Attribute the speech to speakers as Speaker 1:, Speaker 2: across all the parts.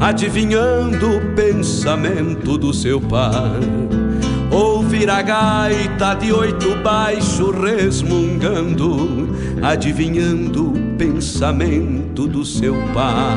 Speaker 1: adivinhando o pensamento do seu par. Ouvir a gaita de oito baixo resmungando, adivinhando o pensamento do seu par.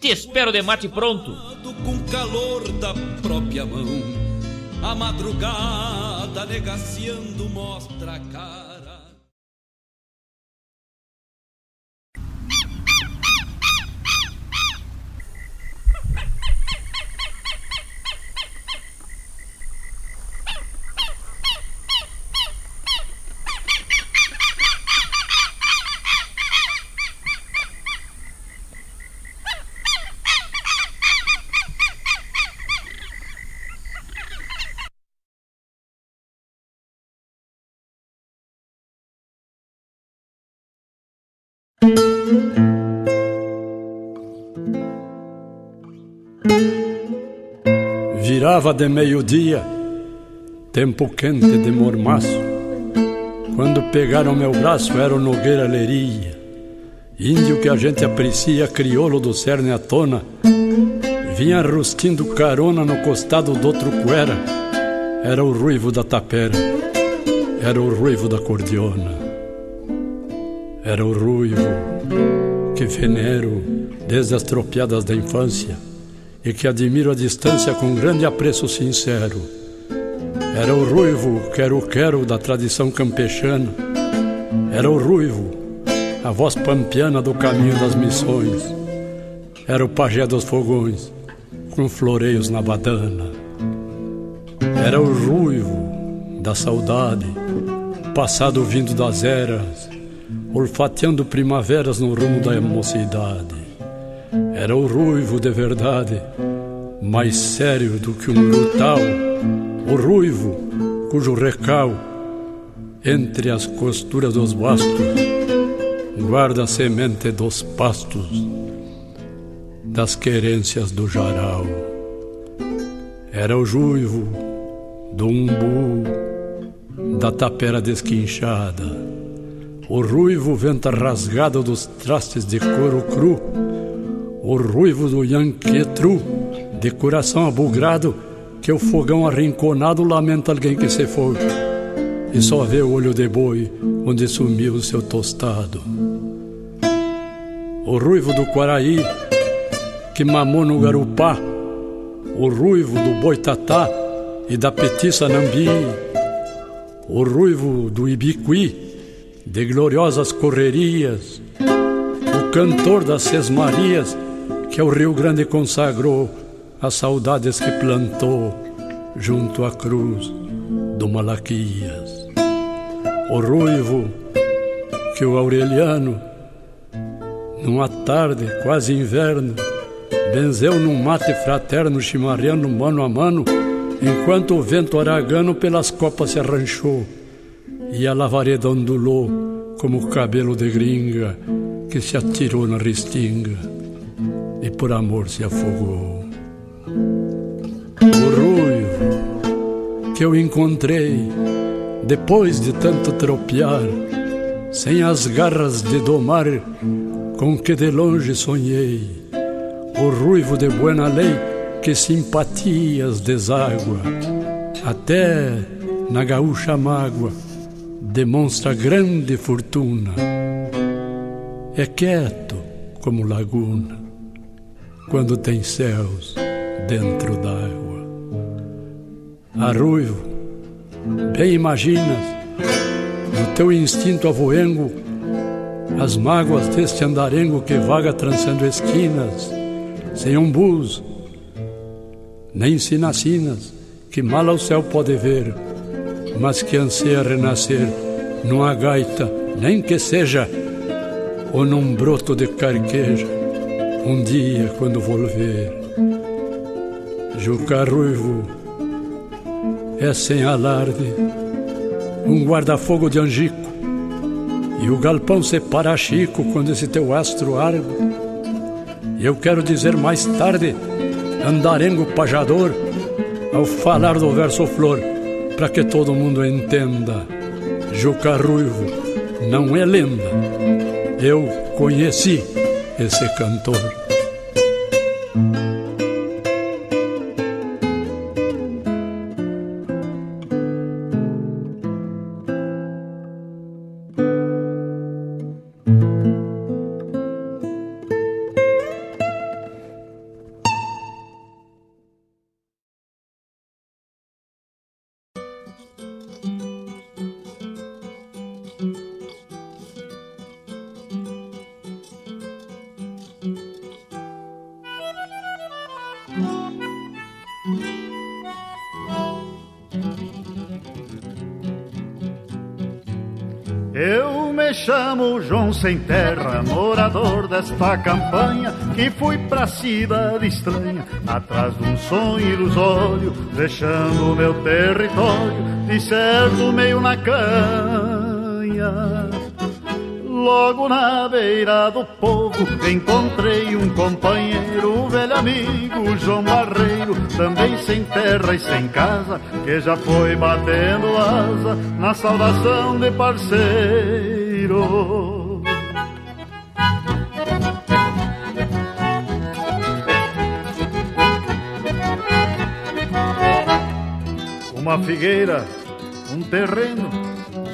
Speaker 2: te espero de mate pronto.
Speaker 1: Com calor da própria mão, a madrugada negaciando mostra a cara.
Speaker 3: Virava de meio-dia, tempo quente de mormaço. Quando pegaram meu braço era o Nogueira Leria, índio que a gente aprecia, crioulo do cerne à tona. Vinha rustindo carona no costado do outro cuera. Era o ruivo da tapera, era o ruivo da cordiona. Era o ruivo que venero desde as tropiadas da infância e que admiro a distância com grande apreço sincero. Era o ruivo, quero-quero da tradição campechana. Era o ruivo, a voz pampiana do caminho das missões. Era o pajé dos fogões, com floreios na badana. Era o ruivo da saudade, passado vindo das eras, olfateando primaveras no rumo da mocidade. Era o ruivo de verdade, mais sério do que um brutal, o ruivo cujo recal, entre as costuras dos bastos, guarda a semente dos pastos, das querências do jaral. Era o ruivo do umbu, da tapera desquinchada, o ruivo venta rasgado dos trastes de couro cru o ruivo do Yanquetru, de coração abugrado, que o fogão arrinconado lamenta alguém que se foi, e só vê o olho de boi onde sumiu o seu tostado. O ruivo do Quaraí, que mamou no garupá, o ruivo do boitatá e da petiça nambi, o ruivo do ibiqui, de gloriosas correrias, o cantor das sesmarias, que o Rio Grande consagrou as saudades que plantou junto à cruz do Malaquias. O ruivo que o Aureliano, numa tarde quase inverno, benzeu num mate fraterno chimarrando mano a mano, enquanto o vento aragano pelas copas se arranchou e a lavareda ondulou como o cabelo de gringa que se atirou na restinga e por amor se afogou. O ruivo que eu encontrei depois de tanto tropear, sem as garras de domar com que de longe sonhei, o ruivo de buena lei que simpatias deságua, até na gaúcha mágoa demonstra grande fortuna. É quieto como laguna quando tem céus dentro d'água. Arruivo, bem imaginas, no teu instinto avoengo, as mágoas deste andarengo que vaga trançando esquinas, sem umbus, nem sinacinas, que mal ao céu pode ver, mas que anseia renascer numa gaita, nem que seja, ou num broto de carqueja, um dia quando volver. Juca Ruivo é sem alarde, um guarda-fogo de Angico, e o galpão separa Chico quando esse teu astro argo. E eu quero dizer mais tarde, andarengo pajador, ao falar do verso flor, para que todo mundo entenda. Juca Ruivo não é lenda, eu conheci esse cantor.
Speaker 4: Sem terra, morador desta campanha, que fui pra cidade estranha, atrás de um sonho ilusório, deixando o meu território, de certo meio na canha. Logo na beira do povo encontrei um companheiro, velho amigo João Barreiro, também sem terra e sem casa, que já foi batendo asa na saudação de parceiro. Uma figueira, um terreno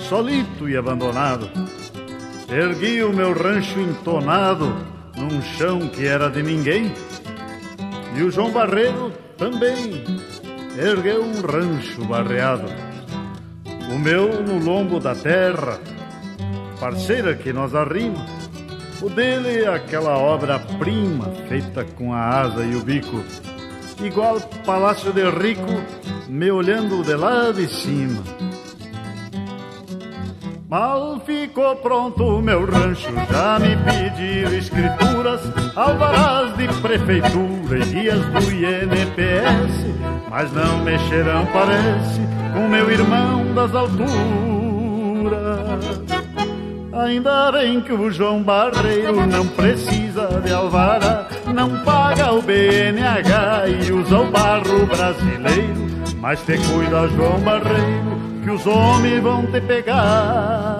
Speaker 4: solito e abandonado. Ergui o meu rancho entonado num chão que era de ninguém. E o João Barreiro também ergueu um rancho barreado. O meu no lombo da terra, parceira que nós arrima. O dele é aquela obra-prima feita com a asa e o bico, igual palácio de rico me olhando de lá de cima. Mal ficou pronto meu rancho, já me pediram escrituras, alvarás de prefeitura e guias do INPS, mas não mexerão, parece, com meu irmão das alturas. Ainda bem que o João Barreiro não precisa de alvará, não paga o BNH e usa o barro brasileiro mas te cuida, João Barreiro, que os homens vão te pegar.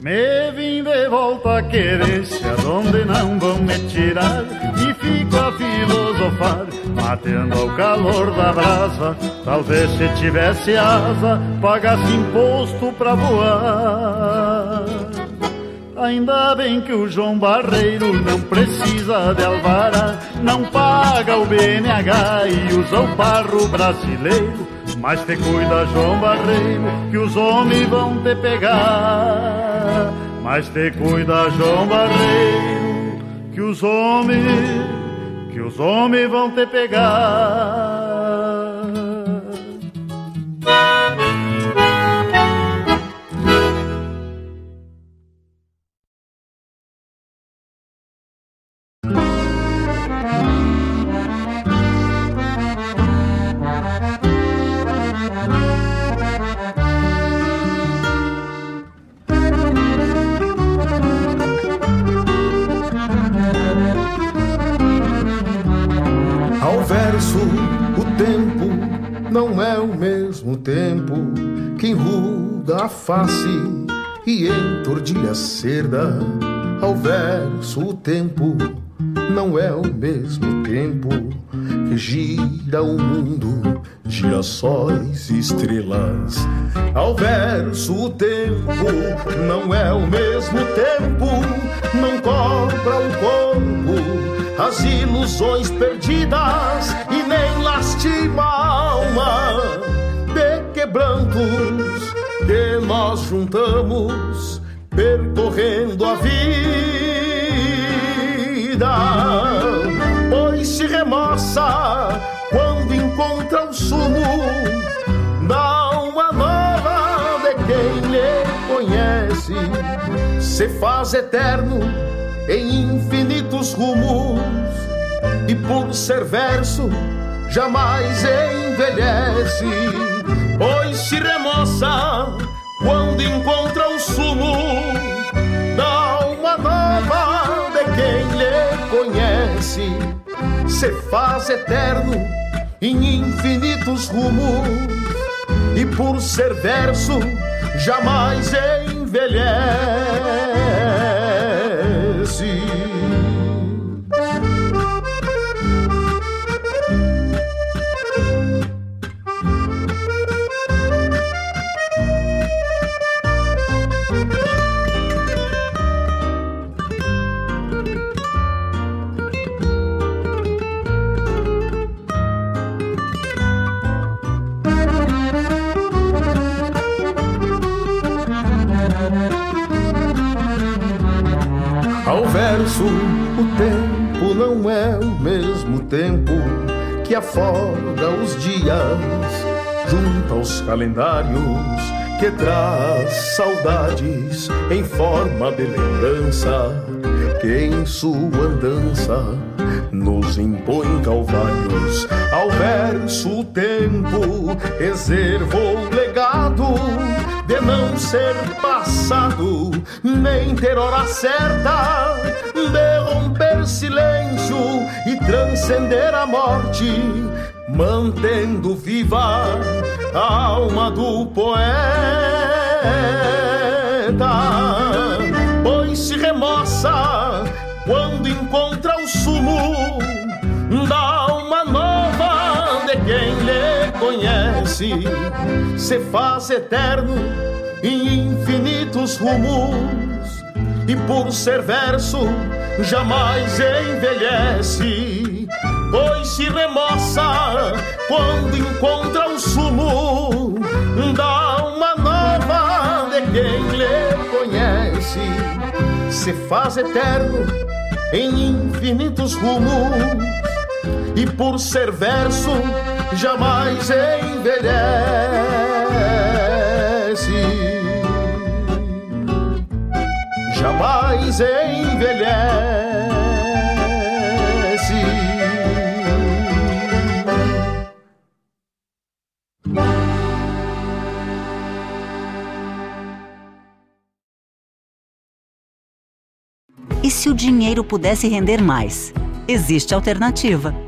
Speaker 4: Me de volta a querência, onde não vão me tirar, e fico a filosofar Matando ao calor da brasa Talvez se tivesse asa Pagasse imposto pra voar Ainda bem que o João Barreiro não precisa de alvará, não paga o BNH e usa o barro brasileiro. Mas te cuida, João Barreiro, que os homens vão te pegar. Mas te cuida, João Barreiro, que os homens que os homens vão te pegar.
Speaker 5: Verso, o tempo não é o mesmo tempo que enruga a face e entordilha a cerda. Ao verso, o tempo não é o mesmo tempo que gira o mundo, girassóis e estrelas. Ao verso, o tempo não é o mesmo tempo, não cobra o corpo, as ilusões perdidas e nem lastima a alma de quebrantos que nós juntamos percorrendo a vida pois se remoça quando encontra o sumo da alma nova de quem lhe conhece. Se faz eterno em infinitos rumos e por ser verso jamais envelhece, pois se remoça quando encontra o sumo da alma nova de quem lhe conhece se faz eterno em infinitos rumos e por ser verso jamais envelhece. see. Verso, o tempo não é o mesmo tempo que afoga os dias junto aos calendários que traz saudades em forma de lembrança que em sua andança nos impõe calvários. Ao verso o tempo reservou legado de não ser passado, nem ter hora certa de romper silêncio e transcender a morte, mantendo viva a alma do poeta. Pois se remoça quando encontra o sumo se faz eterno em infinitos rumos e por ser verso jamais envelhece, pois se remoça quando encontra o sumo da alma nova de quem lhe conhece, se faz eterno em infinitos rumos e por ser verso jamais envelhece. jamais envelhece.
Speaker 6: E se o dinheiro pudesse render mais? Existe alternativa.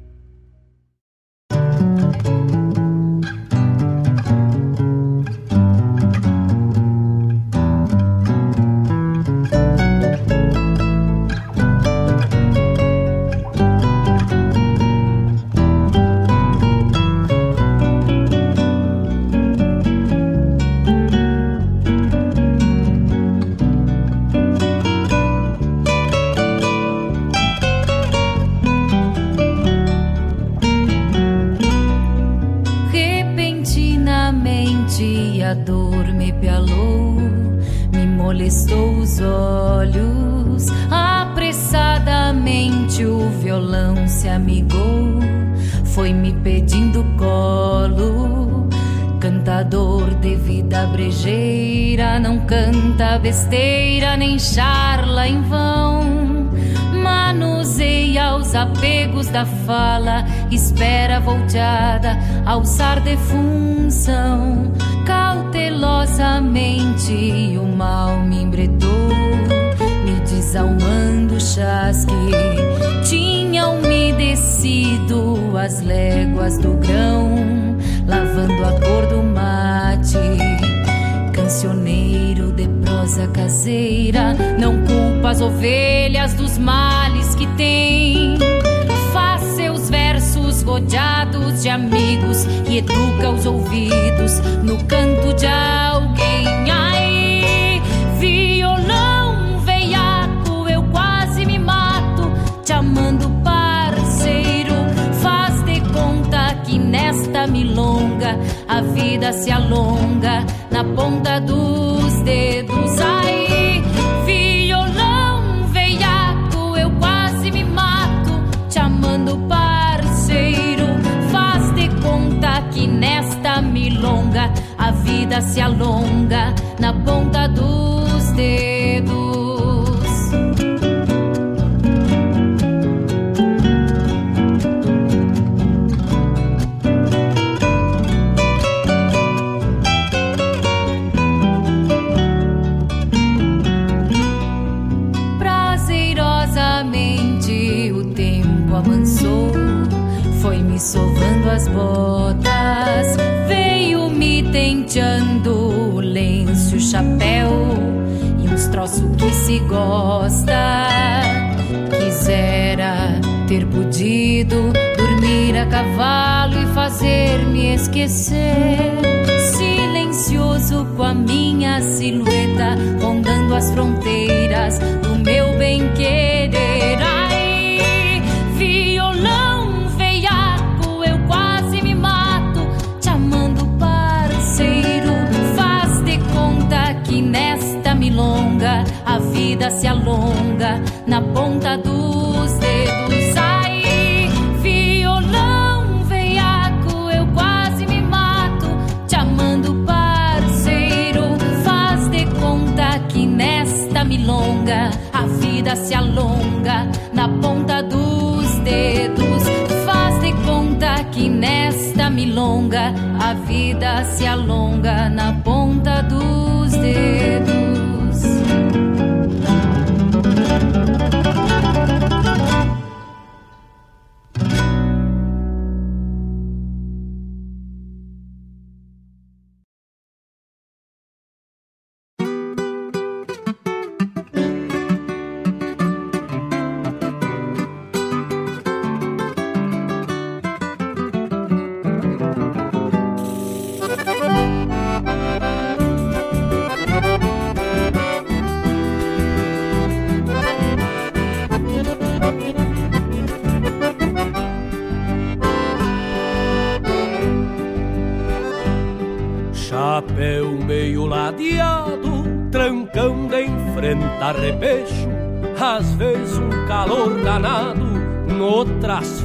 Speaker 6: violão se amigou, foi me pedindo colo.
Speaker 7: Cantador de vida brejeira, não canta besteira nem charla em vão. Manuseia os apegos da fala, espera volteada, alçar defunção. Cautelosamente o mal me embretou desalmando o chasque. Tinha umedecido as léguas do grão lavando a cor do mate. Cancioneiro de prosa caseira, não culpa as ovelhas dos males que tem. Faz seus versos rodeados de amigos e educa os ouvidos no canto de alguém. Aí, nesta milonga a vida se alonga na ponta dos dedos. Aí, violão veiaco, eu quase me mato, te amando, parceiro. Faz de conta que nesta milonga a vida se alonga na ponta dos dedos. Sovando as botas, veio me tenteando lenço, chapéu e uns troços que se gosta. Quisera ter podido dormir a cavalo e fazer-me esquecer. Silencioso com a minha silhueta, rondando as fronteiras vida se alonga na ponta dos dedos. Aí, violão veiaco, eu quase me mato, te amando, parceiro. Faz de conta que nesta milonga a vida se alonga na ponta dos dedos. Faz de conta que nesta milonga a vida se alonga na ponta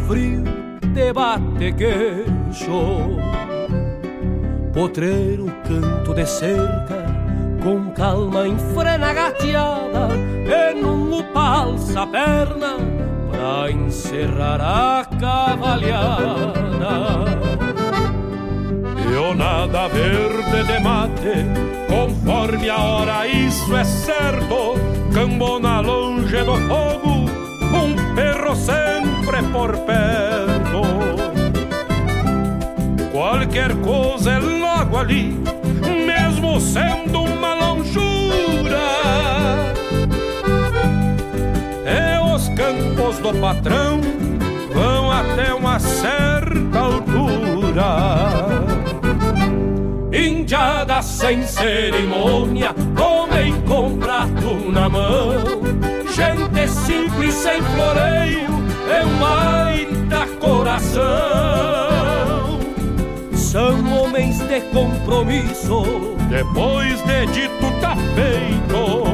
Speaker 8: frio de bate queixo. Potreiro, canto de cerca, com calma enfrena gateada, e num upalça a perna, pra encerrar a cavalhada. Pionada verde de mate, conforme a hora, isso é certo. Cambona longe do fogo, um perro sempre por perto. Qualquer coisa é logo ali, mesmo sendo uma lonjura. É os campos do patrão vão até uma certa altura indiada sem cerimônia, comem com prato na mão. Gente simples sem floreio, é um baita coração. São homens de compromisso, depois de dito tá feito.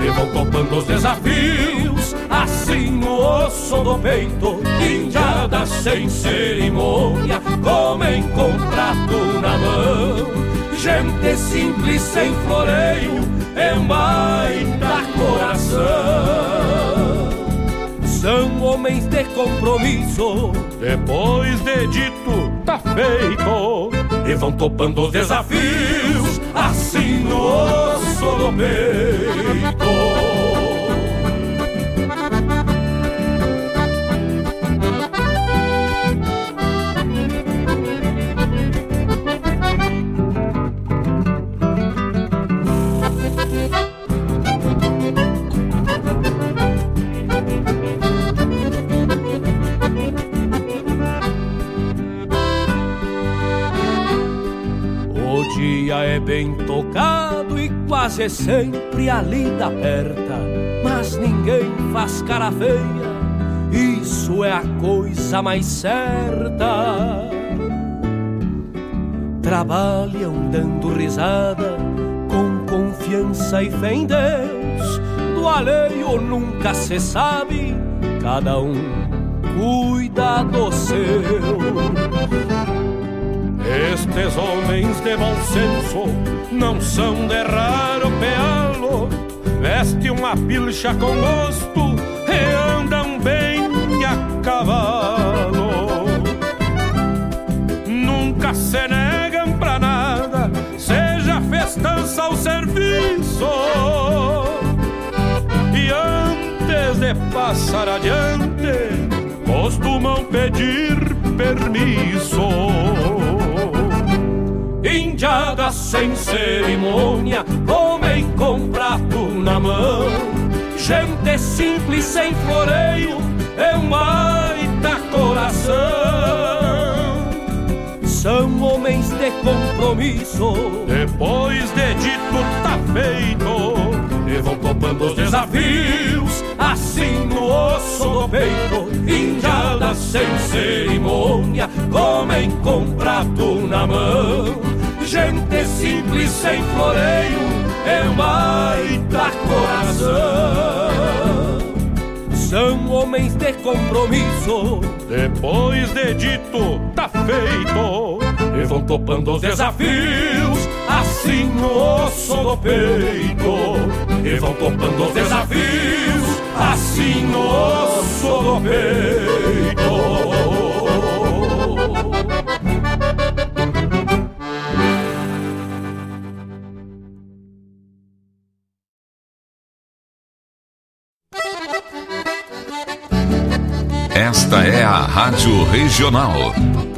Speaker 8: E vão topando os desafios, assim no osso do peito, indiada sem cerimônia, comem com prato na mão. Gente simples sem floreio, é baita coração. São homens de compromisso, depois de dito, tá feito. E vão topando os desafios, assim no osso do peito. Bem tocado e quase sempre a lida aperta, mas ninguém faz cara feia, isso é a coisa mais certa. Trabalham dando risada, com confiança e fé em Deus, do alheio nunca se sabe, cada um cuida do seu. Estes homens de bom senso não são de raro pealo, veste uma pilcha com gosto e andam bem a cavalo. Nunca se negam pra nada, seja festança ou serviço. E antes de passar adiante, costumam pedir permisso indiada sem cerimônia, homem com prato na mão. Gente simples sem floreio, é um baita coração. São homens de compromisso, depois de dito tá feito. E vão topando os desafios, assim no osso do peito. Indiada sem cerimônia, comem com prato na mão gente simples sem floreio é baita coração. São homens de compromisso, depois de dito, tá feito. E vão topando os desafios, assim no osso do peito. E vão topando os desafios, assim no osso do peito.
Speaker 9: A Rádio Regional.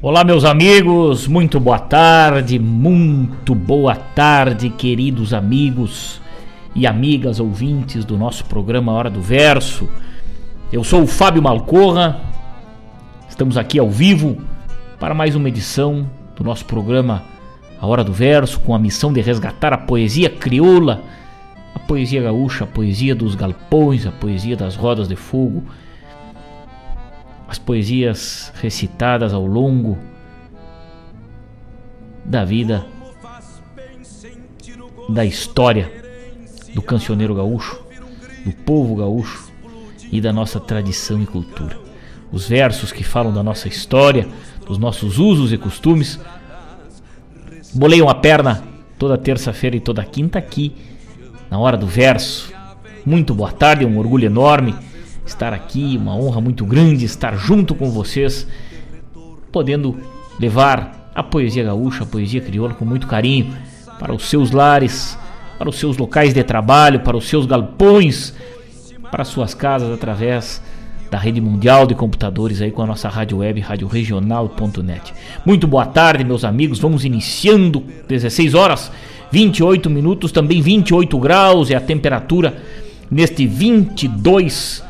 Speaker 2: Olá, meus amigos, muito boa tarde, muito boa tarde, queridos amigos e amigas ouvintes do nosso programa Hora do Verso. Eu sou o Fábio Malcorra, estamos aqui ao vivo para mais uma edição do nosso programa A Hora do Verso, com a missão de resgatar a poesia crioula, a poesia gaúcha, a poesia dos galpões, a poesia das rodas de fogo as poesias recitadas ao longo da vida, da história do cancioneiro gaúcho, do povo gaúcho e da nossa tradição e cultura. Os versos que falam da nossa história, dos nossos usos e costumes, boleiam a perna toda terça-feira e toda quinta aqui, na hora do verso. Muito boa tarde, um orgulho enorme estar aqui, uma honra muito grande estar junto com vocês, podendo levar a poesia gaúcha, a poesia crioula com muito carinho para os seus lares, para os seus locais de trabalho, para os seus galpões, para as suas casas através da rede mundial de computadores aí com a nossa rádio web, radioregional.net. Muito boa tarde, meus amigos. Vamos iniciando 16 horas 28 minutos, também 28 graus é a temperatura neste 22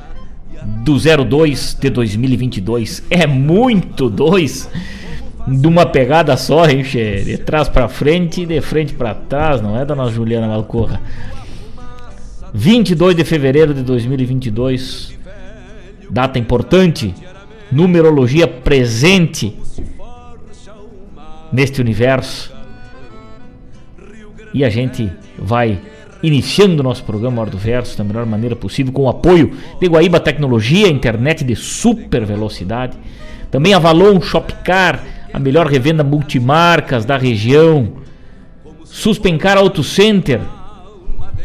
Speaker 2: do 02 de 2022. É muito dois de uma pegada só, hein, che? De trás para frente e de frente para trás, não é, dona Juliana Malcorra? 22 de fevereiro de 2022, data importante, numerologia presente neste universo. E a gente vai iniciando nosso programa Hora do Verso da melhor maneira possível, com o apoio de Guaíba Tecnologia, internet de super velocidade. Também Avalon Shopcar, a melhor revenda multimarcas da região. Suspencar Auto Center.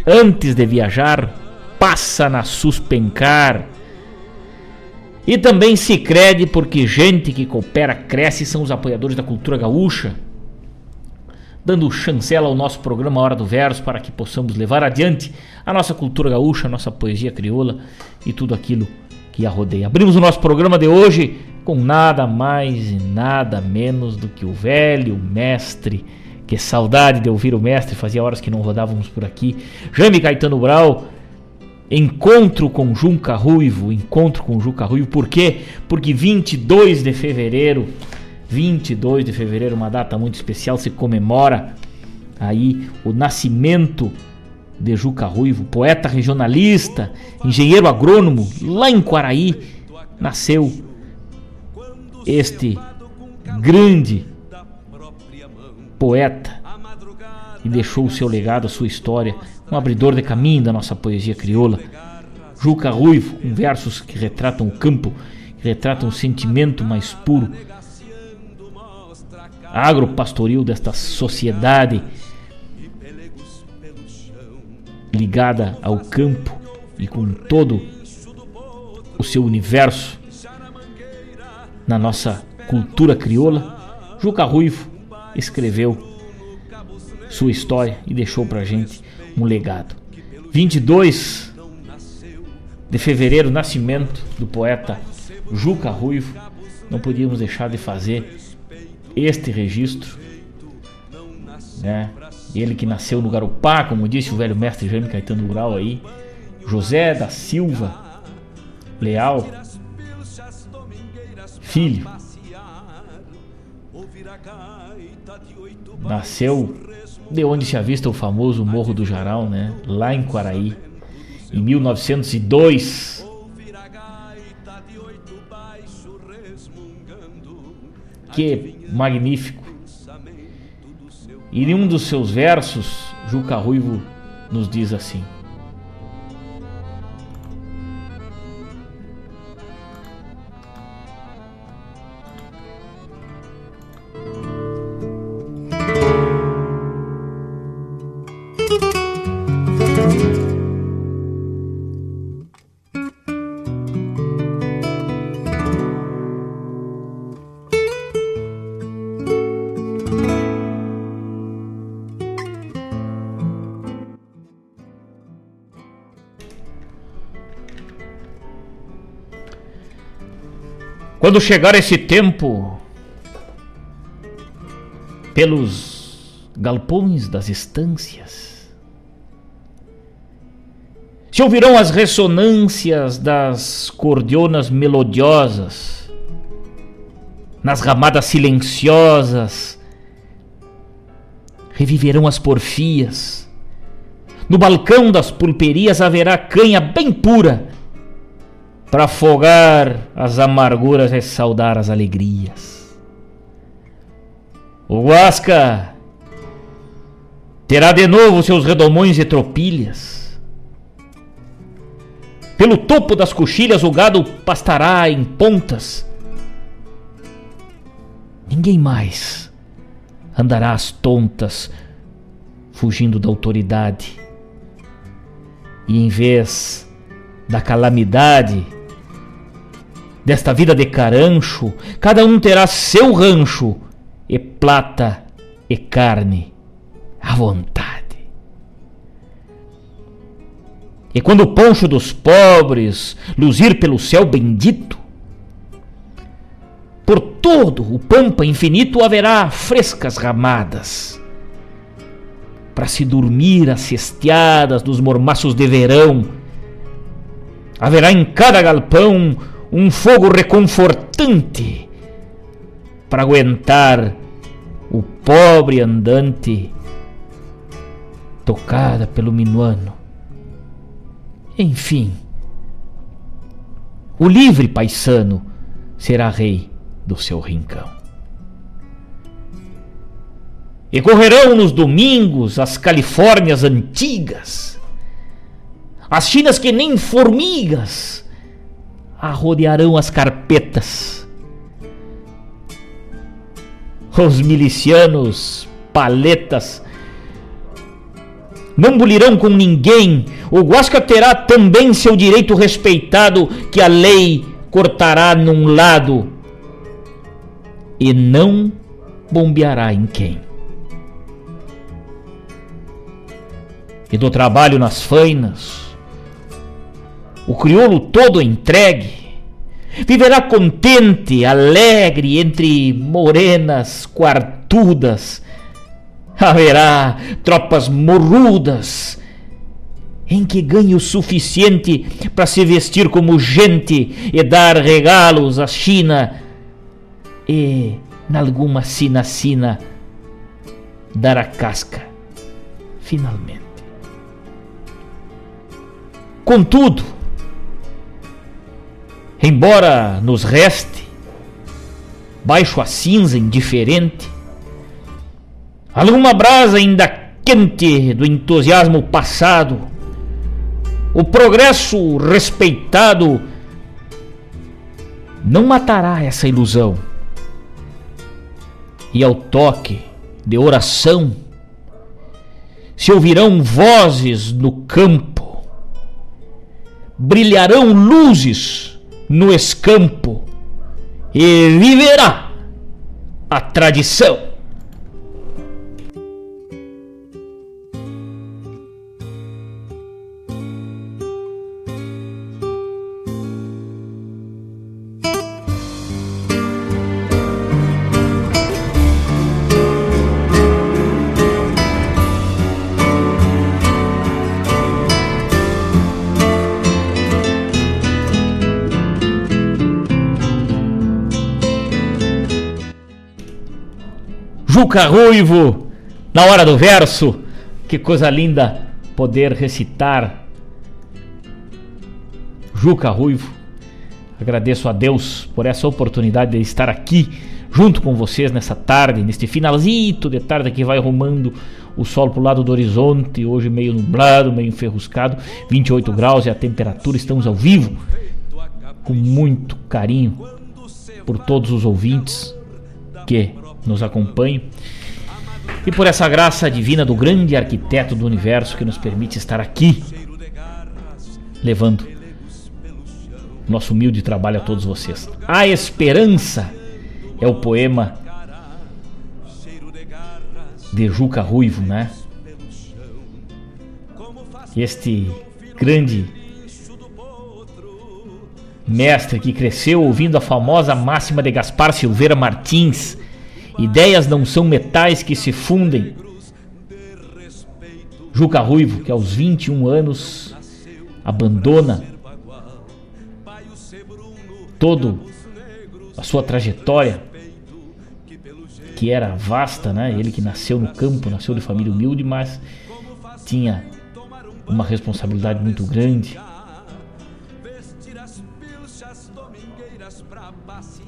Speaker 2: Antes de viajar, passa na Suspencar. E também se crede porque gente que coopera cresce são os apoiadores da cultura gaúcha dando chancela ao nosso programa Hora do Verso para que possamos levar adiante a nossa cultura gaúcha, a nossa poesia crioula e tudo aquilo que a rodeia. Abrimos o nosso programa de hoje com nada mais e nada menos do que o velho mestre. Que saudade de ouvir o mestre, fazia horas que não rodávamos por aqui. Jaime Caetano Brau, encontro com Junca Ruivo, encontro com Juca Ruivo, por quê? Porque 22 de fevereiro 22 de fevereiro, uma data muito especial, se comemora aí o nascimento de Juca Ruivo, poeta regionalista, engenheiro agrônomo, lá em Quaraí, nasceu este grande poeta e deixou o seu legado, a sua história, um abridor de caminho da nossa poesia crioula. Juca Ruivo, com versos que retratam o campo, que retratam o sentimento mais puro agropastoril desta sociedade ligada ao campo e com todo o seu universo na nossa cultura crioula, Juca Ruivo escreveu sua história e deixou pra gente um legado. 22 de fevereiro, nascimento do poeta Juca Ruivo, não podíamos deixar de fazer este registro, né? Ele que nasceu no Garupá, como disse o velho mestre Jaime Caetano Grau aí, José da Silva Leal, filho, nasceu de onde se avista o famoso Morro do Jaral, né? Lá em Quaraí, em 1902. que magnífico. E em um dos seus versos, Juca Ruivo nos diz assim: Quando chegar esse tempo, pelos galpões das estâncias, se ouvirão as ressonâncias das cordionas melodiosas, nas ramadas silenciosas, reviverão as porfias. No balcão das pulperias haverá canha bem pura para afogar as amarguras e saudar as alegrias. O Guasca terá de novo seus redomões e tropilhas. Pelo topo das coxilhas o gado pastará em pontas. Ninguém mais andará às tontas, fugindo da autoridade. E em vez da calamidade, desta vida de carancho, cada um terá seu rancho, e plata e carne à vontade. E quando o poncho dos pobres luzir pelo céu bendito, por todo o pampa infinito haverá frescas ramadas, para se dormir as cesteadas dos mormaços de verão. Haverá em cada galpão um fogo reconfortante para aguentar o pobre andante tocada pelo minuano. Enfim, o livre paisano será rei do seu rincão. E correrão nos domingos as Califórnias antigas, as Chinas que nem formigas arrodearão as carpetas. Os milicianos, paletas, não bulirão com ninguém. O Guasca terá também seu direito respeitado, que a lei cortará num lado e não bombeará em quem. E do trabalho nas fainas, o crioulo todo entregue, viverá contente, alegre entre morenas quartudas. Haverá tropas morrudas em que ganhe o suficiente para se vestir como gente e dar regalos à China e, nalguma sina-sina, dar a casca, finalmente. Contudo, embora nos reste, baixo a cinza indiferente, alguma brasa ainda quente do entusiasmo passado, o progresso respeitado não matará essa ilusão. E ao toque de oração se ouvirão vozes no campo, brilharão luzes no escampo e viverá a tradição. Juca Ruivo, na hora do verso. Que coisa linda poder recitar. Juca Ruivo. Agradeço a Deus por essa oportunidade de estar aqui junto com vocês nessa tarde, neste finalzito de tarde que vai arrumando o sol pro lado do horizonte, hoje meio nublado, meio enferruscado, 28 graus e a temperatura, estamos ao vivo, com muito carinho por todos os ouvintes que nos acompanham. E por essa graça divina do grande arquiteto do universo que nos permite estar aqui, levando nosso humilde trabalho a todos vocês. A Esperança é o poema de Juca Ruivo, né? Este grande mestre que cresceu ouvindo a famosa máxima de Gaspar Silveira Martins: ideias não são metais que se fundem. Juca Ruivo, que aos 21 anos abandona todo a sua trajetória que era vasta, né? Ele que nasceu no campo, nasceu de família humilde, mas tinha uma responsabilidade muito grande.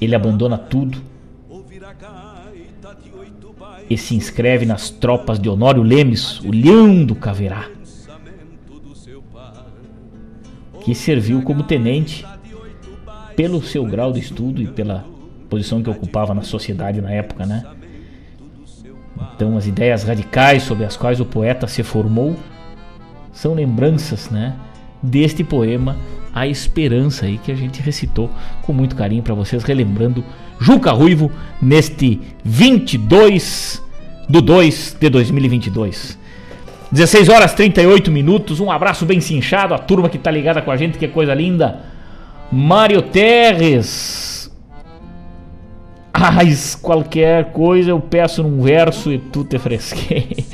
Speaker 2: Ele abandona tudo e se inscreve nas tropas de Honório Lemes, o Leão do Caverá, que serviu como tenente pelo seu grau de estudo e pela posição que ocupava na sociedade na época, né? Então, as ideias radicais sobre as quais o poeta se formou são lembranças, né, deste poema A Esperança aí que a gente recitou com muito carinho para vocês, relembrando Juca Ruivo neste 22 do 2 de 2022. 16 horas 38 minutos. Um abraço bem cinchado à turma que tá ligada com a gente, que coisa linda. Mário Terres Mas qualquer coisa eu peço num verso e tu te fresquei.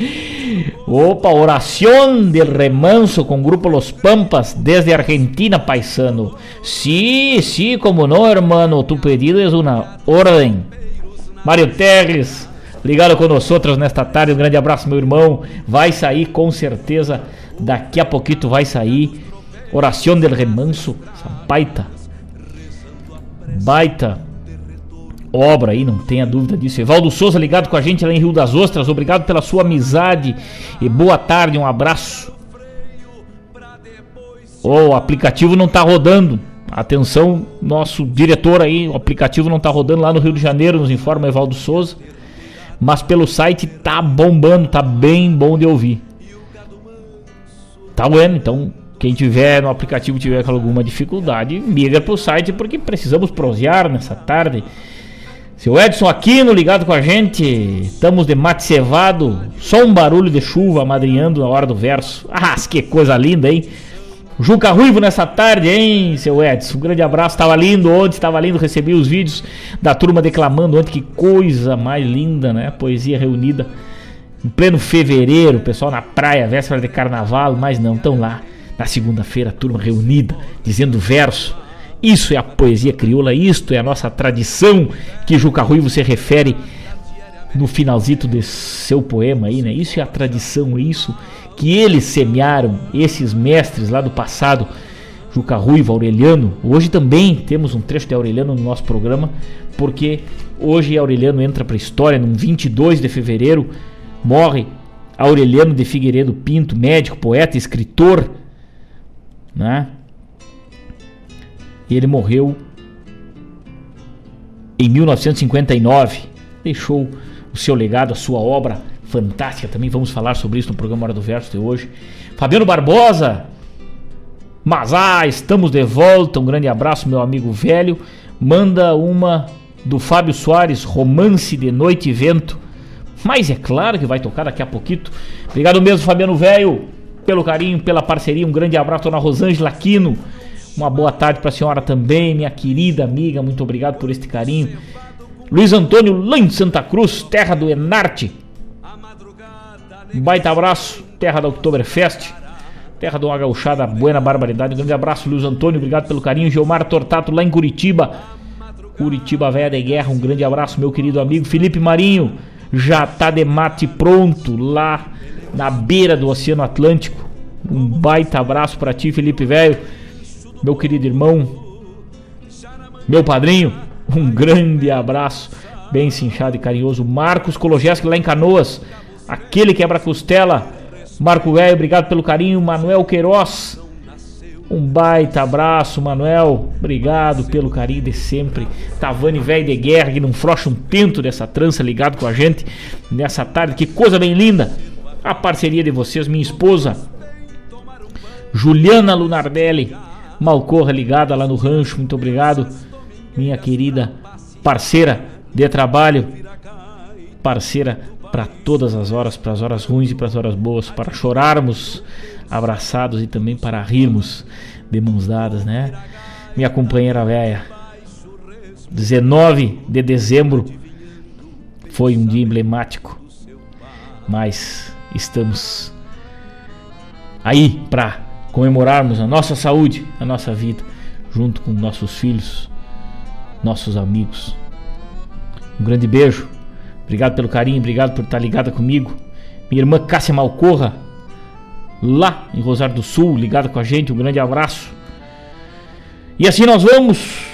Speaker 2: Opa, oración del remanso con Grupo Los Pampas desde Argentina, paisano. Sí, sí, como no, hermano, tu pedido es una orden. Mário Terres, ligado com nós nesta tarde. Um grande abraço, meu irmão. Vai sair com certeza. Daqui a pouquinho vai sair. Oração del Remanso. Baita. Baita obra aí, não tenha dúvida disso. Evaldo Souza ligado com a gente lá em Rio das Ostras, obrigado pela sua amizade e boa tarde, um abraço. Oh, o aplicativo não está rodando. Atenção, nosso diretor aí, o aplicativo não está rodando lá no Rio de Janeiro, nos informa Evaldo Souza. Mas pelo site tá bombando, tá bem bom de ouvir. Tá bueno, então quem tiver no aplicativo tiver com alguma dificuldade, migra para o site porque precisamos prosear nessa tarde. Seu Edson Aquino ligado com a gente. Estamos de mate cevado. Só um barulho de chuva madrinhando na hora do verso. Ah, que coisa linda, hein? Juca Ruivo nessa tarde, hein, seu Edson? Um grande abraço. Tava lindo ontem, estava lindo. Recebi os vídeos da turma declamando ontem. Que coisa mais linda, né? Poesia reunida em pleno fevereiro. Pessoal na praia, véspera de carnaval. Mas não, estão lá na segunda-feira, turma reunida, dizendo verso isso é a poesia crioula, isto é a nossa tradição que Juca Ruivo se refere no finalzito de seu poema aí, né? Isso é a tradição, é isso que eles semearam, esses mestres lá do passado, Juca Ruivo, Aureliano. Hoje também temos um trecho de Aureliano no nosso programa, porque hoje Aureliano entra para a história, no 22 de fevereiro, morre Aureliano de Figueiredo Pinto, médico, poeta, escritor, né? E ele morreu em 1959. Deixou o seu legado, a sua obra fantástica. Também vamos falar sobre isso no programa Hora do Verso de hoje. Fabiano Barbosa. Mas ah, estamos de volta. Um grande abraço, meu amigo velho. Manda uma do Fábio Soares, Romance de Noite e Vento. Mas é claro que vai tocar daqui a pouquinho. Obrigado mesmo, Fabiano Velho, pelo carinho, pela parceria. Um grande abraço, dona Rosângela Aquino. Uma boa tarde para a senhora também, minha querida amiga. Muito obrigado por este carinho. Luiz Antônio lá em Santa Cruz, terra do Enarte. Um baita abraço, terra da Oktoberfest. Terra do uma gauchada buena barbaridade. Um grande abraço, Luiz Antônio. Obrigado pelo carinho. Gilmar Tortato lá em Curitiba. Curitiba Velha de Guerra. Um grande abraço, meu querido amigo Felipe Marinho. Já tá de mate pronto lá na beira do Oceano Atlântico. Um baita abraço para ti, Felipe Velho meu querido irmão, meu padrinho, um grande abraço, bem cinchado e carinhoso. Marcos Kologeski lá em Canoas, aquele quebra-costela. Marco Velho, obrigado pelo carinho. Manuel Queiroz, um baita abraço, Manuel. Obrigado pelo carinho de sempre. Tavani Velho de Guerra, que não frocha um pinto dessa trança ligado com a gente nessa tarde. Que coisa bem linda. A parceria de vocês, minha esposa, Juliana Lunardelli Malcorra ligada lá no rancho, muito obrigado, minha querida parceira de trabalho, parceira para todas as horas, para as horas ruins e para as horas boas, para chorarmos abraçados e também para rirmos de mãos dadas, né? minha companheira velha. 19 de dezembro foi um dia emblemático, mas estamos aí para comemorarmos a nossa saúde, a nossa vida, junto com nossos filhos, nossos amigos. Um grande beijo, obrigado pelo carinho, obrigado por estar ligada comigo. Minha irmã Cássia Malcorra, lá em Rosário do Sul, ligada com a gente, um grande abraço. E assim nós vamos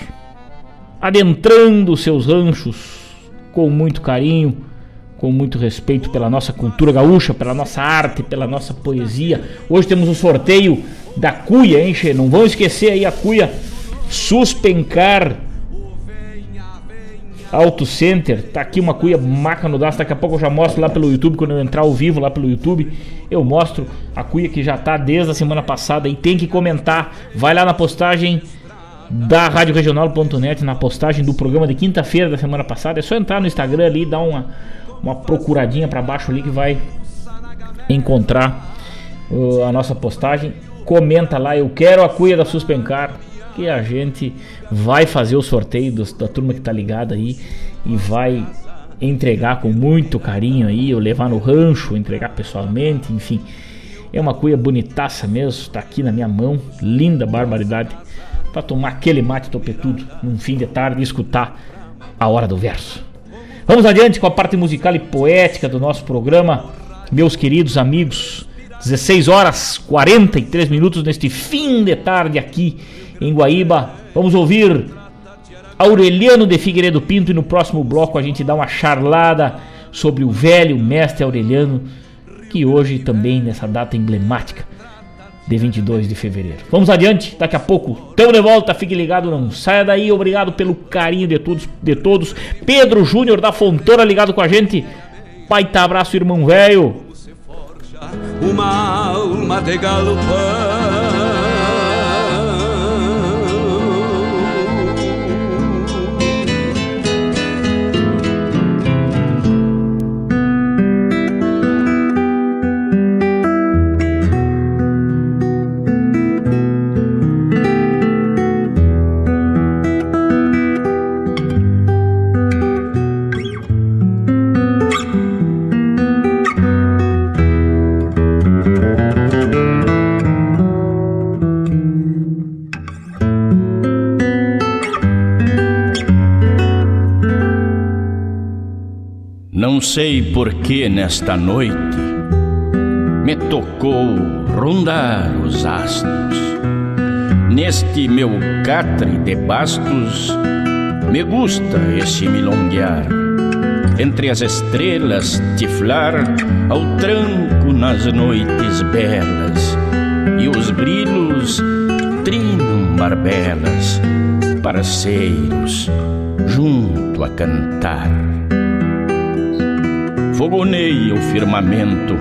Speaker 2: adentrando seus ranchos com muito carinho, com muito respeito pela nossa cultura gaúcha, pela nossa arte, pela nossa poesia. Hoje temos o sorteio da cuia, hein, che? Não vão esquecer aí a cuia Suspencar Auto Center. Tá aqui uma cuia maca no daço. Daqui a pouco eu já mostro lá pelo YouTube, quando eu entrar ao vivo lá pelo YouTube. Eu mostro a cuia que já tá desde a semana passada e tem que comentar. Vai lá na postagem da Rádio Regional.net na postagem do programa de quinta-feira da semana passada. É só entrar no Instagram ali, dar uma, uma procuradinha para baixo ali que vai encontrar uh, a nossa postagem. Comenta lá, eu quero a cuia da Suspencar. Que a gente vai fazer o sorteio dos, da turma que tá ligada aí e vai entregar com muito carinho aí, ou levar no rancho, entregar pessoalmente, enfim. É uma cuia bonitaça mesmo, tá aqui na minha mão, linda barbaridade para tomar aquele mate topetudo num fim de tarde e escutar a hora do verso. Vamos adiante com a parte musical e poética do nosso programa, meus queridos amigos. 16 horas 43 minutos neste fim de tarde aqui em Guaíba. Vamos ouvir Aureliano de Figueiredo Pinto e no próximo bloco a gente dá uma charlada sobre o velho mestre Aureliano, que hoje também nessa data emblemática de 22 de fevereiro. Vamos adiante, daqui a pouco estamos de volta, fique ligado, não saia daí, obrigado pelo carinho de todos, de todos. Pedro Júnior da Fontana ligado com a gente. Pai, tá abraço, irmão velho.
Speaker 10: Uma alma de galopão
Speaker 11: sei por que nesta noite me tocou rondar os astros. Neste meu catre de bastos, me gusta esse milonguear. Entre as estrelas tiflar ao tranco nas noites belas, e os grilos trinam barbelas, parceiros, junto a cantar fogoneia o firmamento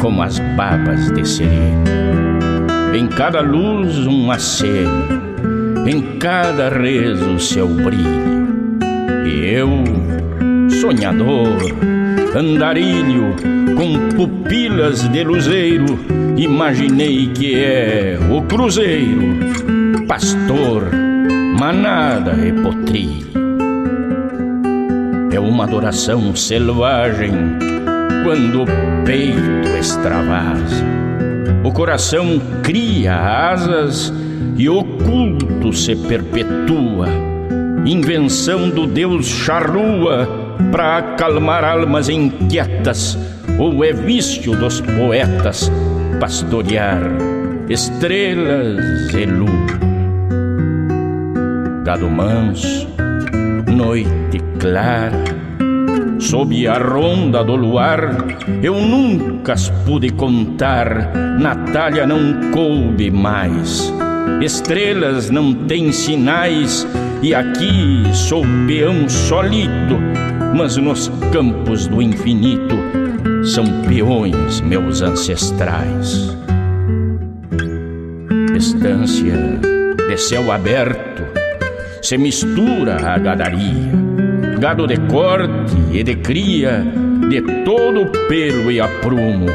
Speaker 11: como as babas de sereno. Em cada luz um aceno, em cada rezo seu brilho. E eu, sonhador, andarilho, com pupilas de luzeiro, imaginei que é o cruzeiro, pastor, manada e potrilho uma adoração selvagem quando o peito extravasa. O coração cria asas e o culto se perpetua. Invenção do Deus charrua para acalmar almas inquietas, ou é vício dos poetas pastorear estrelas e lua. Gado manso, noite clara, sob a ronda do luar, eu nunca as pude contar, Natália não coube mais. Estrelas não têm sinais, e aqui sou peão solido, mas nos campos do infinito são peões meus ancestrais. Estância de céu aberto, se mistura a gadaria, gado de corte e de cria, de todo pelo e aprumo,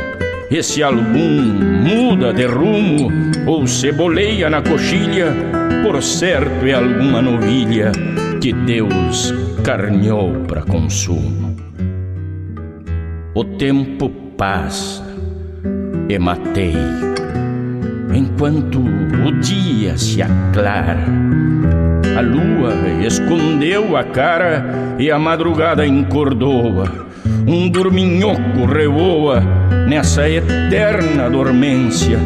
Speaker 11: E se algum muda de rumo ou ceboleia na coxilha, por certo é alguma novilha que Deus carneou para consumo. O tempo passa e matei, enquanto o dia se aclara. A lua escondeu a cara e a madrugada encordoa um dorminhoco revoa nessa eterna dormência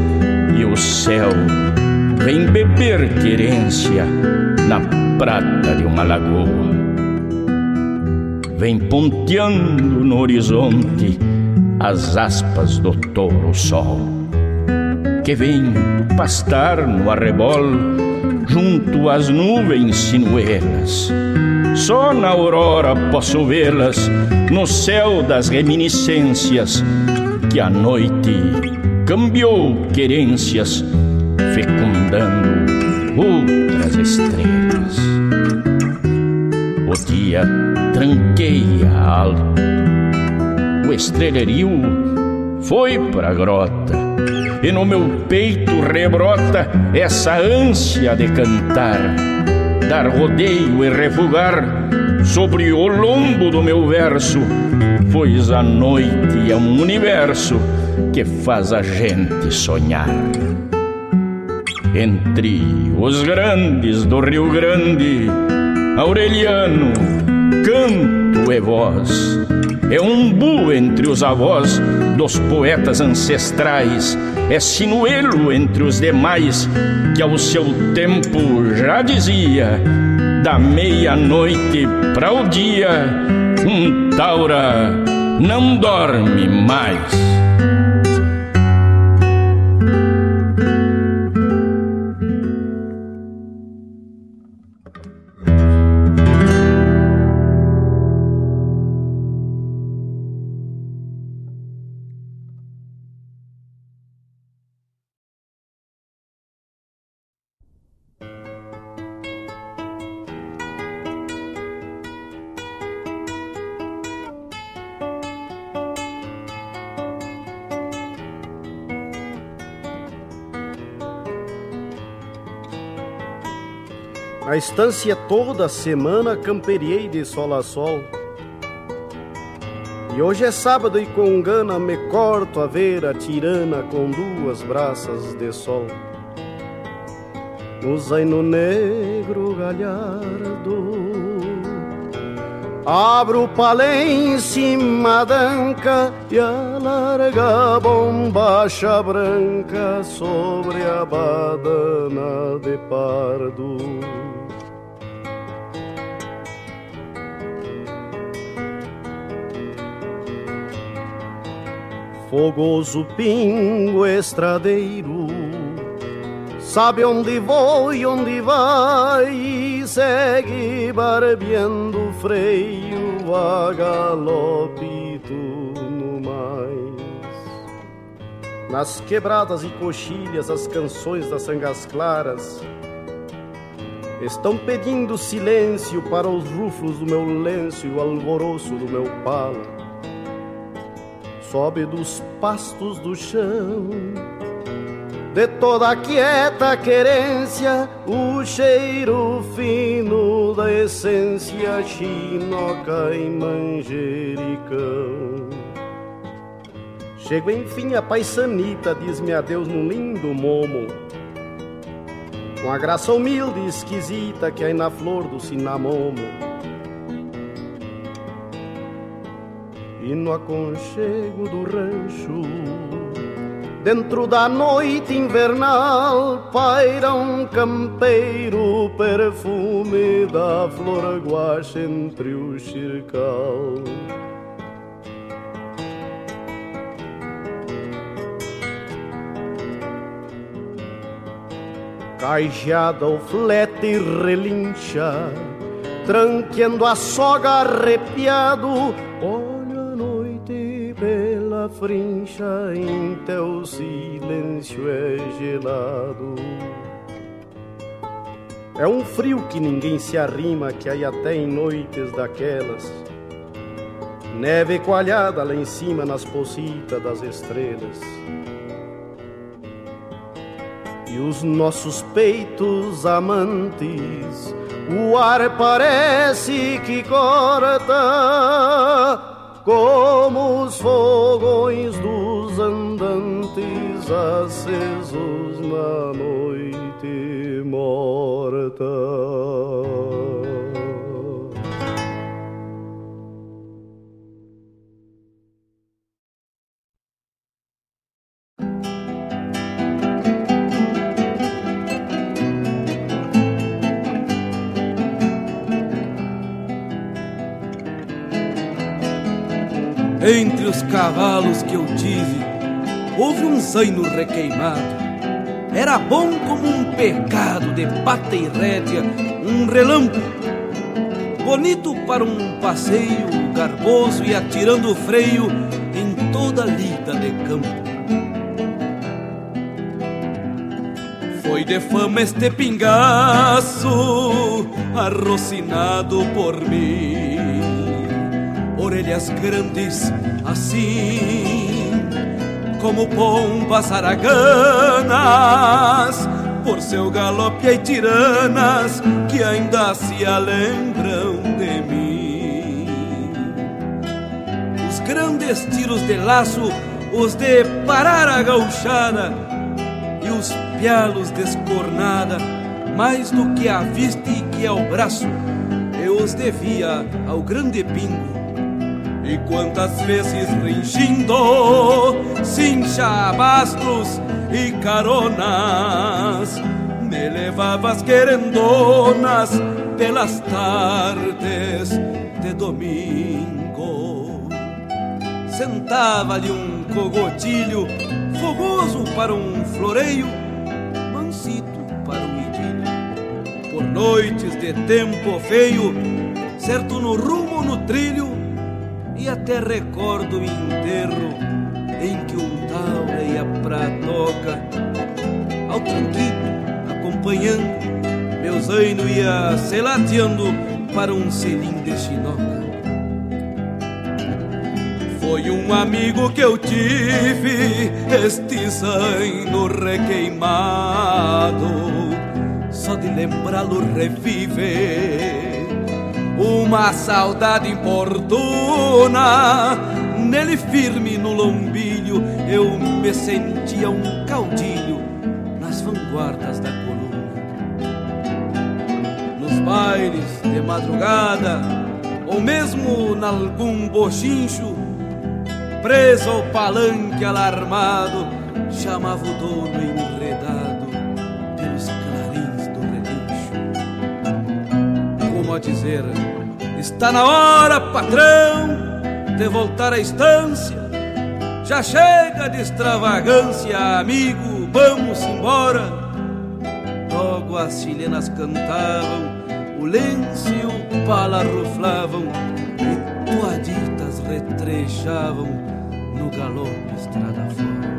Speaker 11: e o céu vem beber querência na prata de uma lagoa. Vem ponteando no horizonte as aspas do touro sol, que vem pastar no arrebol junto às nuvens sinuelas só na aurora posso vê-las no céu das reminiscências que a noite cambiou querências, fecundando outras estrelas. O dia tranqueia alto, o estrelherio foi pra grota, e no meu peito rebrota essa ânsia de cantar dar rodeio e refugar sobre o lombo do meu verso, pois a noite é um universo que faz a gente sonhar. Entre os grandes do Rio Grande, Aureliano, canto e voz, é um bu entre os avós dos poetas ancestrais, é sinuelo entre os demais, que ao seu tempo já dizia: da meia-noite para o dia, um taura não dorme mais.
Speaker 12: A estância toda semana camperiei de sol a sol. E hoje é sábado e com gana me corto a ver a tirana com duas braças de sol. No negro galhardo Abro o palé em cima da anca E a bombacha branca Sobre a badana de pardo fogoso pingo estradeiro. Sabe onde vou e onde vai, e segue barbeando o freio a galope no mais. Nas quebradas e coxilhas, as canções das sangas claras estão pedindo silêncio para os rufos do meu lenço e o alvoroço do meu pala sobe dos pastos do chão. De toda a quieta querência, o cheiro fino da essência chinoca e manjericão. Chego enfim a paisanita, diz-me adeus num lindo momo. Com a graça humilde e esquisita que há na flor do cinamomo e no aconchego do rancho. Dentro da noite invernal paira um campeiro perfume da flor guache entre o xircal. Cajada o flete relincha, tranqueando a soga arrepiado, pela frincha em teu silêncio é gelado. É um frio que ninguém se arrima, que aí até em noites daquelas, neve coalhada lá em cima nas pocitas das estrelas. E os nossos peitos amantes, o ar parece que corta, como os fogões dos andantes acesos na noite morta.
Speaker 1: Entre os cavalos que eu tive, houve um zaino requeimado. Era bom como um pecado de pata e rédea, um relâmpago. Bonito para um passeio, garboso e atirando o freio em toda a lida de campo. Foi de fama este pingaço, arrocinado por mim orelhas grandes assim como pombas araganas por seu galope e tiranas que ainda se lembram de mim. Os grandes tiros de laço, os de parar a gauchada e os pialos descornada, mais do que a vista e que ao braço, eu os devia ao grande pingo e quantas vezes ringindo Cincha bastos e caronas Me levavas querendonas Pelas tardes de domingo. Sentava-lhe um cogotilho Fogoso para um floreio Mansito para um idílio Por noites de tempo feio Certo no rumo no trilho e até recordo o enterro em que um taura ia pra toca ao tranquilo, acompanhando meu zaino ia se lateando para um selim de chinoca. Foi um amigo que eu tive este zaino requeimado só de lembrá-lo reviver uma saudade importuna. Nele firme no lombilho, eu me sentia um caudilho nas vanguardas da coluna. Nos bailes de madrugada, ou mesmo nalgum bochincho, preso ao palanque alarmado, chamava o dono enredado dizer, Está na hora, patrão, de voltar à estância. Já chega de extravagância, amigo, vamos embora. Logo as chilenas cantavam, o lenço e o pala ruflavam, e toaditas retrechavam no galope estrada fora.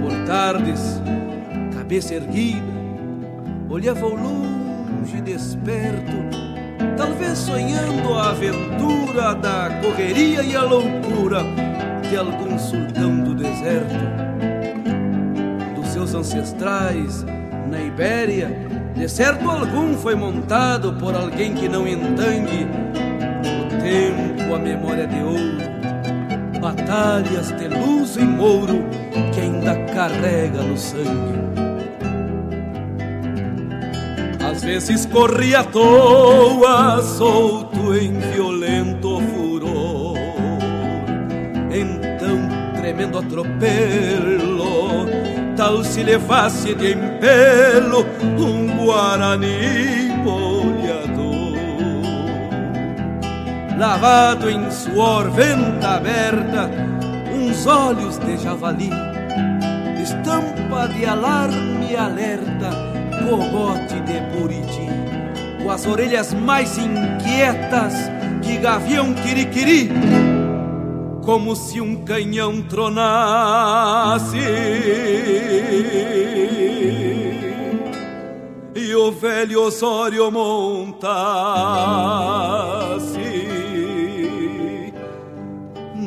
Speaker 1: Por tardes, cabeça erguida, olhava ao longe desperto talvez sonhando a aventura da correria e a loucura de algum sultão do deserto. Dos seus ancestrais na Ibéria, de certo algum foi montado por alguém que não entangue o tempo, a memória de ouro, batalhas de luz e mouro que ainda carrega no sangue vezes corria à toa, solto em violento furor. Então, tremendo atropelo, tal se levasse de empelo um guarani boleador. Lavado em suor, venta aberta, uns olhos de javali, estampa de alarme alerta cogote de buriti, com as orelhas mais inquietas que gavião quiriquiri, como se um canhão tronasse. E o velho Osório montasse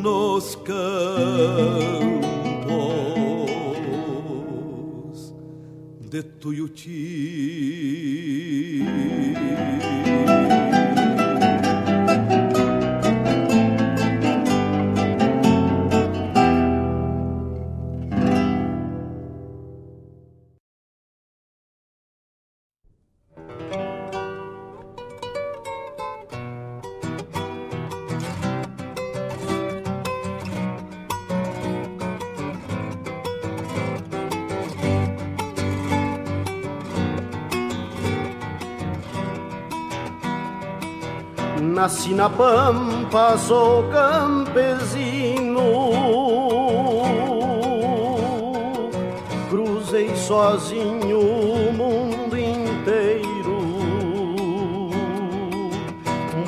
Speaker 1: dos campos de Tuiuti.
Speaker 12: Nasci na pampa, sou campesino. Cruzei sozinho o mundo inteiro.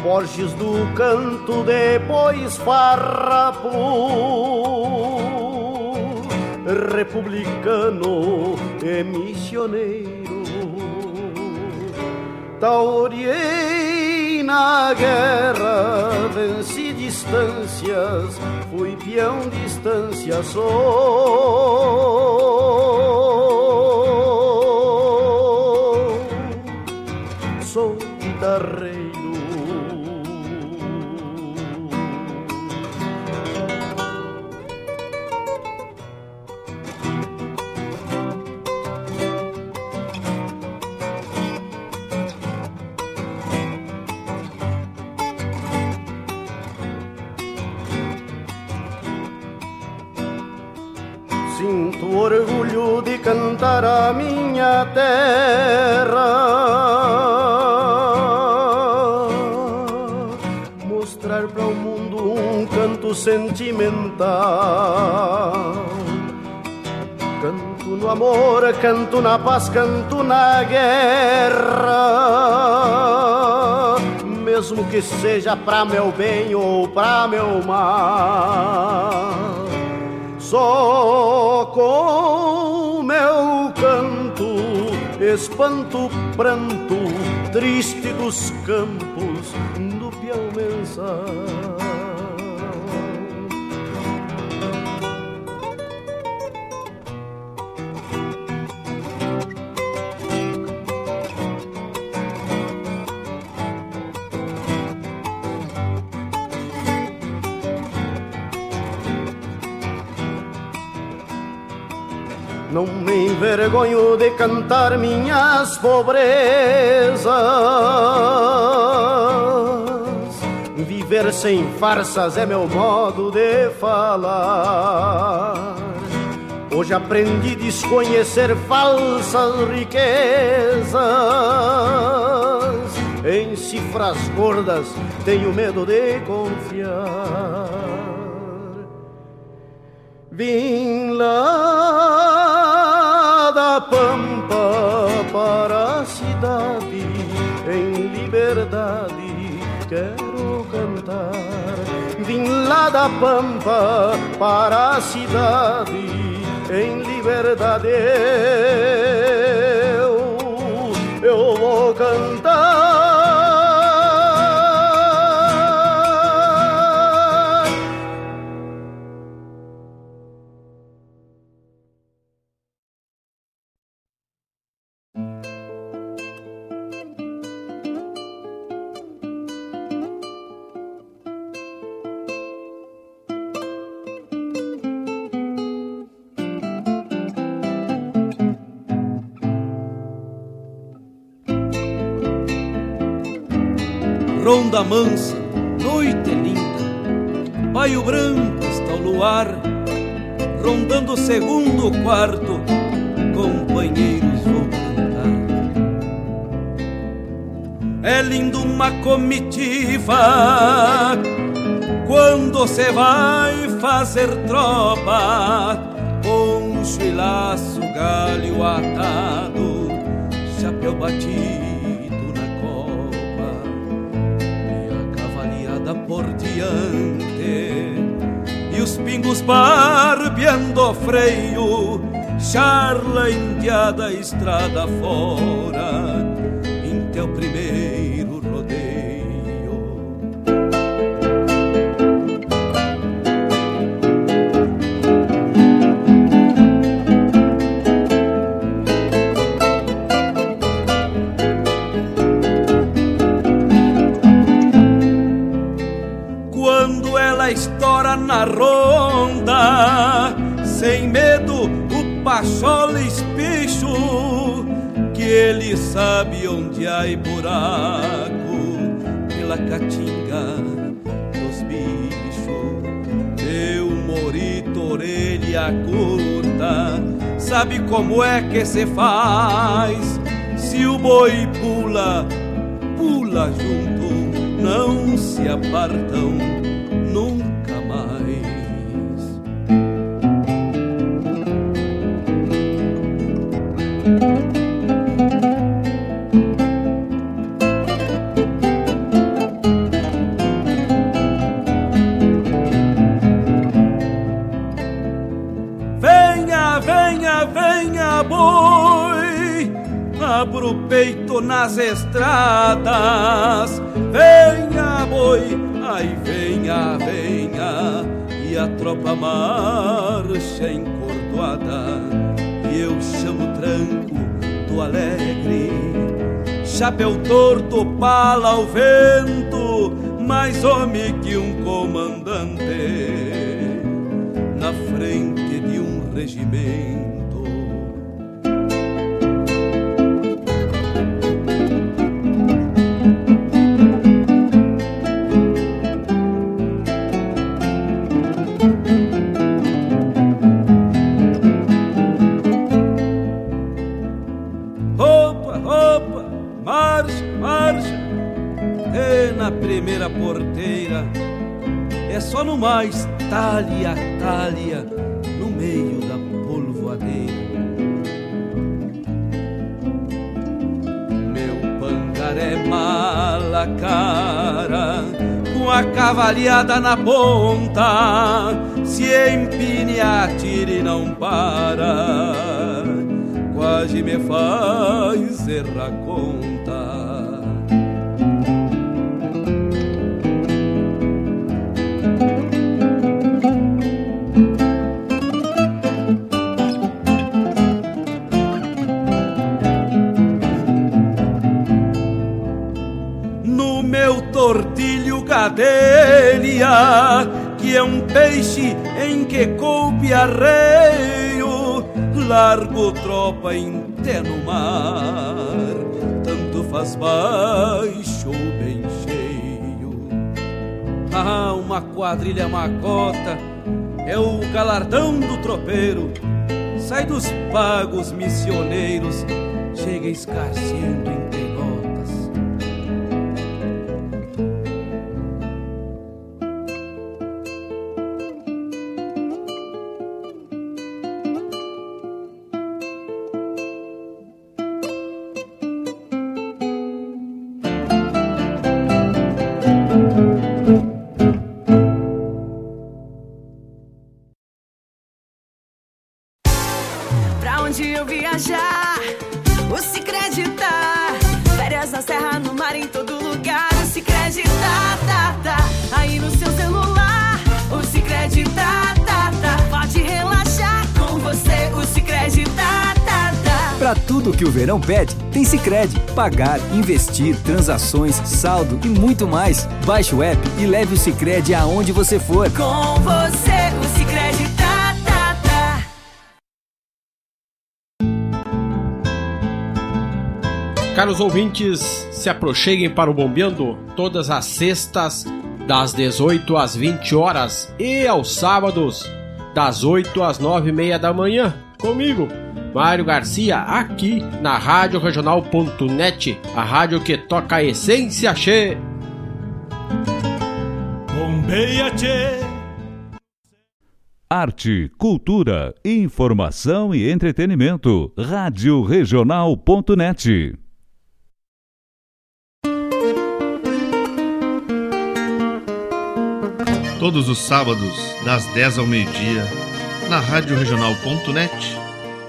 Speaker 12: Borges do canto, depois farrapo. Republicano e missioneiro. Tauriei na guerra, venci distâncias, fui peão distância, sou. Sentimental. Canto no amor, canto na paz, canto na guerra, mesmo que seja para meu bem ou para meu mal. Só com meu canto espanto pranto triste dos campos do peão Não me envergonho de cantar minhas pobrezas. Viver sem farsas é meu modo de falar. Hoje aprendi a desconhecer falsas riquezas. Em cifras gordas tenho medo de confiar. Vim lá em liberdade quero cantar. Vim lá da pampa para a cidade, em liberdade eu, eu vou cantar.
Speaker 1: Mansa, noite linda. Baio branco está o luar, rondando o segundo quarto, companheiros vão cantar. É lindo uma comitiva quando se vai fazer tropa, poncho e laço, galho atado, chapéu batido por diante e os pingos barbeando freio, charla indiada estrada fora, onde há buraco pela caatinga dos bichos. Meu morito, orelha curta, sabe como é que se faz? Se o boi pula, pula junto, não se apartam nas estradas. Venha, boi, ai, venha, venha. E a tropa marcha encordoada. E eu chamo tranco do alegre. Chapéu torto, pala ao vento. Mais homem que um a cavalhada na ponta, se empine, atire e não para, quase me faz errar coube arreio, largo tropa em no mar, tanto faz baixo ou bem cheio. Ah, uma quadrilha macota é o galardão do tropeiro, sai dos pagos missioneiros, chega escarcendo em
Speaker 13: verão pede, tem Sicredi. Pagar, investir, transações, saldo e muito mais. Baixe o app e leve o Sicredi aonde você for.
Speaker 14: Com você, o Sicredi tá, tá, tá.
Speaker 15: Caros ouvintes, se aproxeguem para o Bombeando todas as sextas, das 18 às 20 horas e aos sábados, das 8 às 9 e meia da manhã, comigo, Mário Garcia, aqui na Rádio Regional.net, a rádio que toca a essência che.
Speaker 16: Bombeia che.
Speaker 17: Arte, cultura, informação e entretenimento. Rádio Regional.net.
Speaker 18: Todos os sábados, das 10 ao meio-dia, na Rádio Regional.net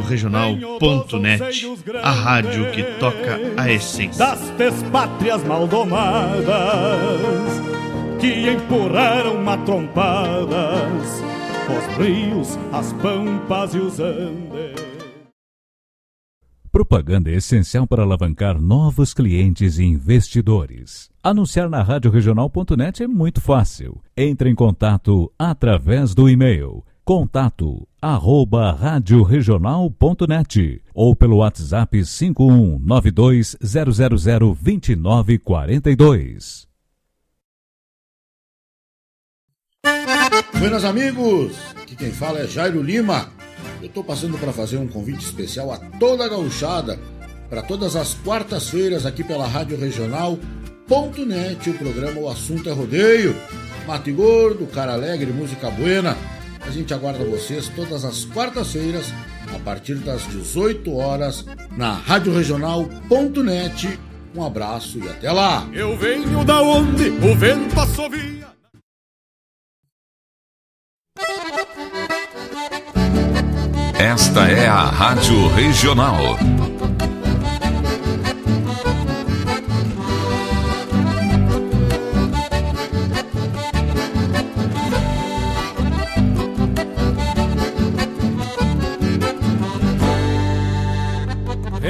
Speaker 18: Regional.net, a rádio que toca a essência
Speaker 16: das despátrias maldomadas que empurraram matrompadas os rios, as pampas e os andes.
Speaker 17: Propaganda é essencial para alavancar novos clientes e investidores. Anunciar na Rádio Regional.net é muito fácil. Entre em contato através do e-mail contato arroba radioregional.net ou pelo WhatsApp 51920002942.
Speaker 19: Buenas amigos, aqui quem fala é Jairo Lima. Eu estou passando para fazer um convite especial a toda a gauchada para todas as quartas-feiras aqui pela Rádio Regional.net, o programa O Assunto é Rodeio. Mate Gordo, Cara Alegre, Música Buena a gente aguarda vocês todas as quartas-feiras, a partir das 18 horas, na radioregional.net. Um abraço e até lá!
Speaker 16: Eu venho da onde o vento assovia.
Speaker 17: Esta é a Rádio Regional.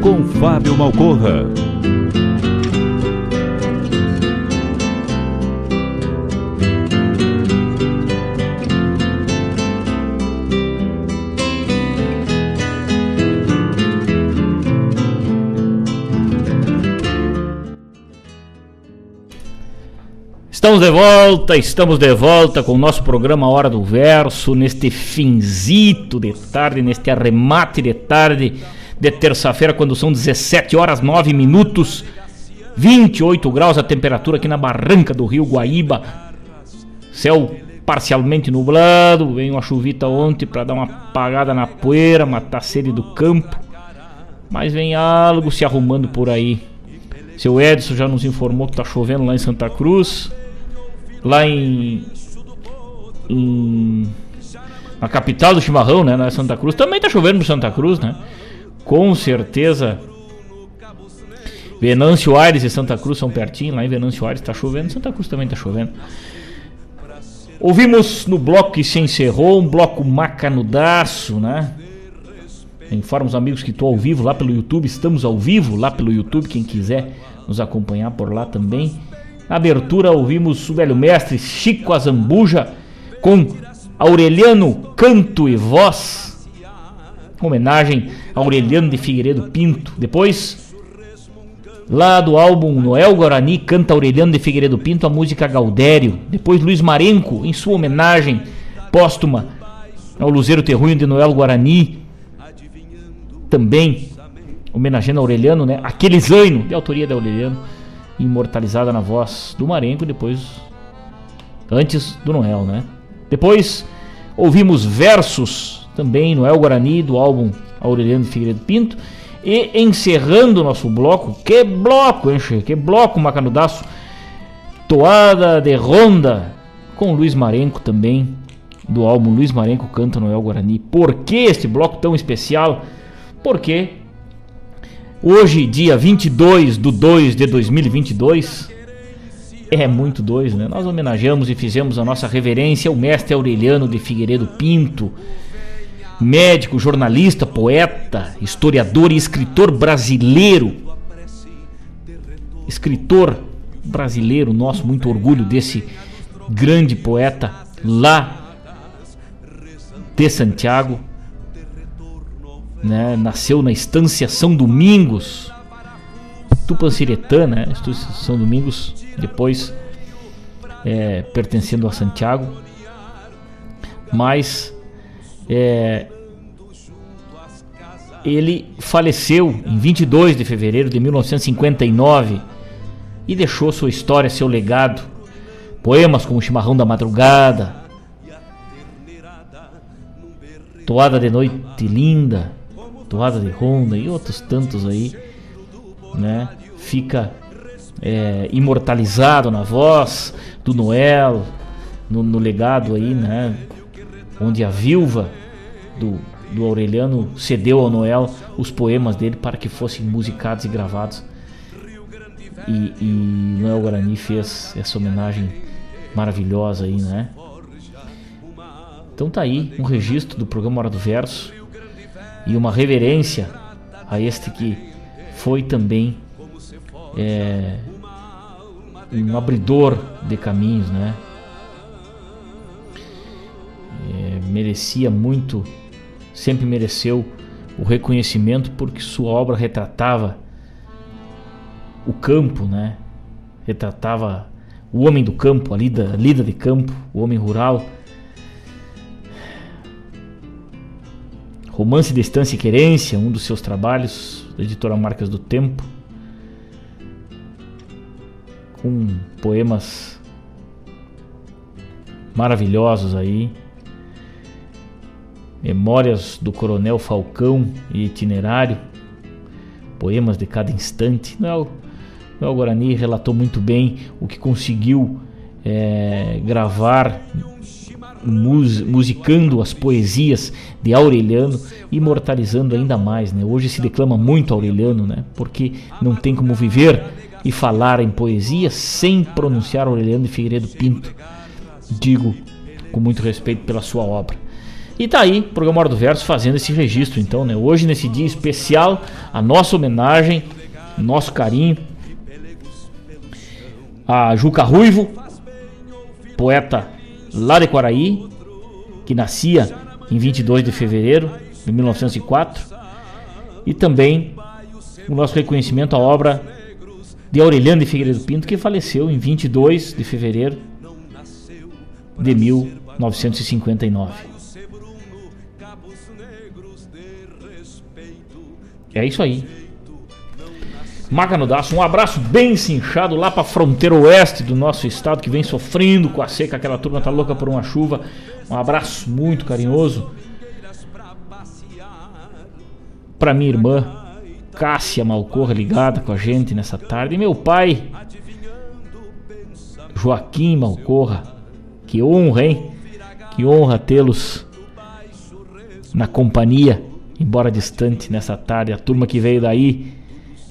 Speaker 17: Com Fábio Malcorra.
Speaker 2: Estamos de volta, estamos de volta com o nosso programa Hora do Verso, neste finzito de tarde, neste arremate de tarde de terça-feira, quando são 17 horas 9 minutos, 28 graus a temperatura aqui na barranca do Rio Guaíba. Céu parcialmente nublado, veio uma chuvita ontem para dar uma apagada na poeira, matar a sede do campo. Mas vem algo se arrumando por aí. Seu Edson já nos informou que tá chovendo lá em Santa Cruz lá em, em na capital do chimarrão, né, na Santa Cruz. Também tá chovendo no Santa Cruz, né? Com certeza. Venâncio Aires e Santa Cruz são pertinho, lá em Venâncio Aires tá chovendo, Santa Cruz também tá chovendo. Ouvimos no bloco que se encerrou, um bloco macanudaço, né? Informa os amigos que estou ao vivo lá pelo YouTube, estamos ao vivo lá pelo YouTube, quem quiser nos acompanhar por lá também. Na abertura ouvimos o velho mestre Chico Azambuja com Aureliano Canto e Voz. Homenagem a Aureliano de Figueiredo Pinto. Depois, lá do álbum Noel Guarani, canta Aureliano de Figueiredo Pinto a música Gaudério. Depois, Luiz Marenco, em sua homenagem póstuma ao Luzeiro Terruinho de Noel Guarani. Também homenageando Aureliano, né? Aquele zaino, de autoria de Aureliano imortalizada na voz do Marenco, depois antes do Noel, né? Depois ouvimos versos também Noel Guarani do álbum Aureliano Figueiredo Pinto e encerrando o nosso bloco, que bloco, hein, che? que bloco macanudaço, toada de ronda com Luiz Marenco também do álbum Luiz Marenco canta Noel Guarani. Por que este bloco tão especial? Porque Hoje, dia 22 de 2 de 2022, é muito dois, né? Nós homenageamos e fizemos a nossa reverência ao mestre Aureliano de Figueiredo Pinto, médico, jornalista, poeta, historiador e escritor brasileiro. Escritor brasileiro, nosso muito orgulho desse grande poeta lá de Santiago né? Nasceu na Estância São Domingos, Tupanciretã, né? Estância São Domingos, depois é, pertencendo a Santiago, mas é, ele faleceu em 22 de fevereiro de 1959 e deixou sua história, seu legado. Poemas como Chimarrão da Madrugada, Toada de Noite Linda, Toada de Ronda e outros tantos aí, né? Fica é, imortalizado na voz do Noel, no, no legado aí, né? Onde a viúva do, do Aureliano cedeu ao Noel os poemas dele para que fossem musicados e gravados. E, e Noel Guarani fez essa homenagem maravilhosa aí, né? Então tá aí um registro do programa Hora do Verso e uma reverência a este que foi também é, um abridor de caminhos, né? É, merecia muito, sempre mereceu o reconhecimento porque sua obra retratava o campo, né? Retratava o homem do campo, a lida, a lida de campo, o homem rural. Romance de Estância e Querência, um dos seus trabalhos, da editora Marcas do Tempo. Com poemas maravilhosos aí. Memórias do Coronel Falcão e Itinerário. Poemas de cada instante. O o Guarani relatou muito bem o que conseguiu é, gravar mus, musicando as poesias de Aureliano, imortalizando ainda mais. Né? Hoje se declama muito Aureliano, né? porque não tem como viver e falar em poesia sem pronunciar Aureliano de Figueiredo Pinto. Digo com muito respeito pela sua obra. E tá aí, o programa Hora do Verso fazendo esse registro, então, né? Hoje, nesse dia especial, a nossa homenagem, nosso carinho a Juca Ruivo, poeta lá de Quaraí, que nascia em 22 de fevereiro de 1904, e também o nosso reconhecimento à obra de Aureliano de Figueiredo Pinto, que faleceu em 22 de fevereiro de 1959. É isso aí. Macanudaço, um abraço bem cinchado lá para fronteira oeste do nosso estado que vem sofrendo com a seca, aquela turma tá louca por uma chuva. Um abraço muito carinhoso para minha irmã Cássia Malcorra ligada com a gente nessa tarde e meu pai Joaquim Malcorra. Que honra, hein? Que honra tê-los na companhia, embora distante nessa tarde. A turma que veio daí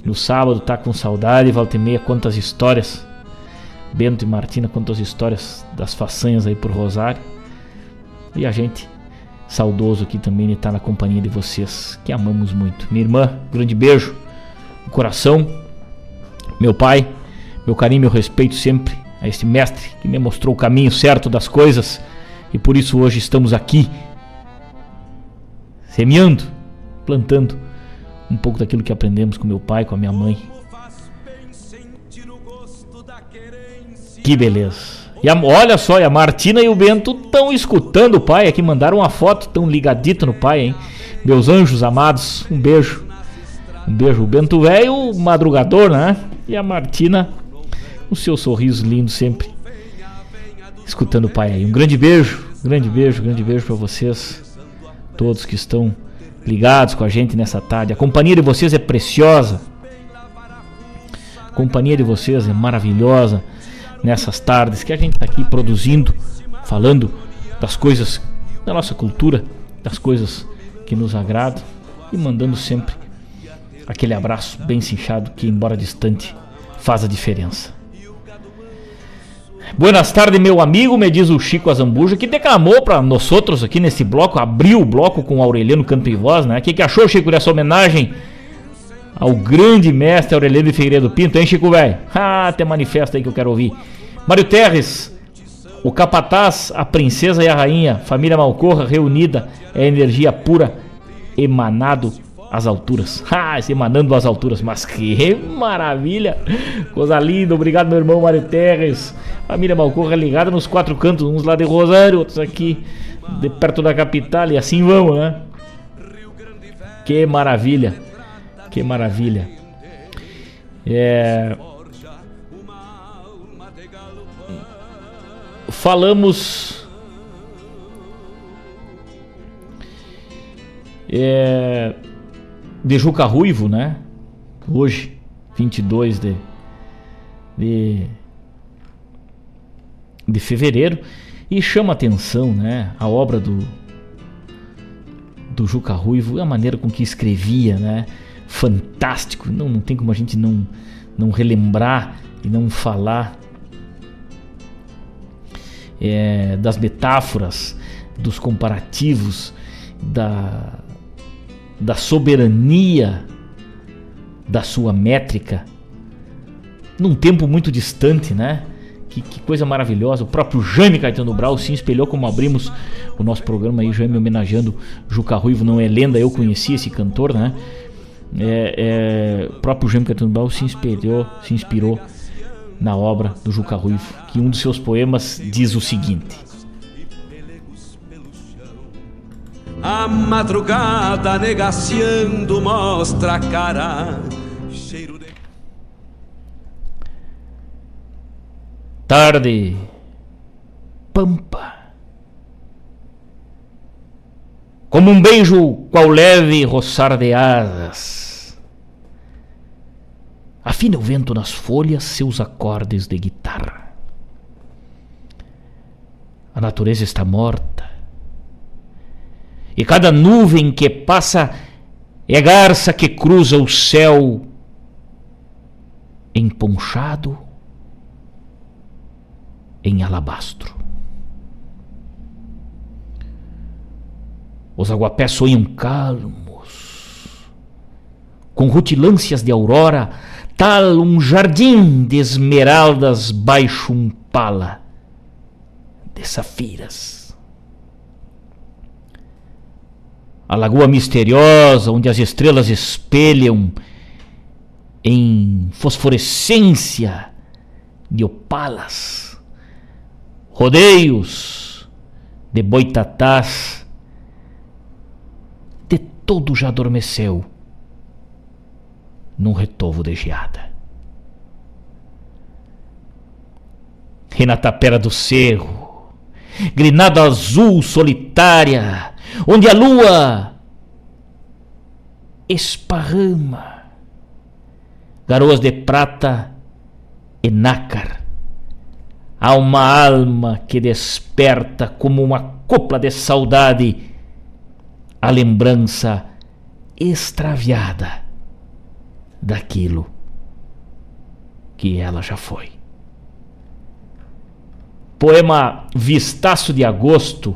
Speaker 2: no sábado tá com saudade, volta e meia, quantas histórias. Bento e Martina, quantas histórias das façanhas aí por Rosário. E a gente, saudoso aqui também de estar na companhia de vocês, que amamos muito. Minha irmã, grande beijo no coração. Meu pai, meu carinho, meu respeito sempre a este mestre que me mostrou o caminho certo das coisas. E por isso hoje estamos aqui, semeando, plantando um pouco daquilo que aprendemos com meu pai, com a minha mãe. Que beleza. E a, olha só, e a Martina e o Bento estão escutando o pai aqui, mandaram uma foto, tão ligadito no pai, hein? Meus anjos amados, um beijo. Um beijo. O Bento velho, madrugador, né? E a Martina, o seu sorriso lindo sempre. Escutando o pai aí. Um grande beijo, grande beijo, grande beijo para vocês, todos que estão ligados com a gente nessa tarde. A companhia de vocês é preciosa. A companhia de vocês é maravilhosa nessas tardes que a gente está aqui produzindo, falando das coisas da nossa cultura, das coisas que nos agradam e mandando sempre aquele abraço bem cinchado que, embora distante, faz a diferença. Buenas tardes, meu amigo, me diz o Chico Azambuja, que declamou para nós outros aqui nesse bloco, abriu o bloco com o Aureliano Canto Voz, né? O que, que achou, Chico, dessa homenagem ao grande mestre Aureliano Figueiredo Pinto, hein, Chico, velho? Ah, tem manifesto aí que eu quero ouvir. Mário Terres, o capataz, a princesa e a rainha, família Malcorra reunida, é energia pura, emanado às alturas. Ah, emanando às alturas, mas que maravilha! Coisa linda, obrigado meu irmão Mário Terres. Família Malcorra ligada nos quatro cantos, uns lá de Rosário, outros aqui de perto da capital e assim vamos, né? Que maravilha. Que maravilha. É... Falamos é... de Juca Ruivo, né? Hoje, 22 de, de, de fevereiro. E chama atenção, né? A obra do, do Juca Ruivo, a maneira com que escrevia, né? Fantástico. Não, não tem como a gente não, não relembrar e não falar é, das metáforas, dos comparativos, da, da soberania da sua métrica num tempo muito distante, né? Que, que, coisa maravilhosa. O próprio Jaime Caetano Brau se espelhou como abrimos o nosso programa aí, Jaime homenageando Juca Ruivo, não é lenda, eu conheci esse cantor, né? É, é, o próprio Jaime Caetano Brau se inspirou, se inspirou na obra do Juca Ruivo, que um dos seus poemas diz o seguinte:
Speaker 10: A madrugada negaciando mostra a cara
Speaker 2: tarde, pampa. Como um beijo qual leve roçar de asas. Afina o vento nas folhas seus acordes de guitarra. A natureza está morta. E cada nuvem que passa é garça que cruza o céu emponchado em alabastro. Os aguapés sonham calmos, com rutilâncias de aurora, tal um jardim de esmeraldas baixo um pala de safiras. A lagoa misteriosa onde as estrelas espelham em fosforescência de opalas rodeios de boitatás, de todo já adormeceu num retovo de geada. E na tapera do cerro, grinado azul solitária, onde a lua esparrama garoas de prata e nácar Há uma alma que desperta como uma copla de saudade a lembrança extraviada daquilo que ela já foi. Poema Vistaço de Agosto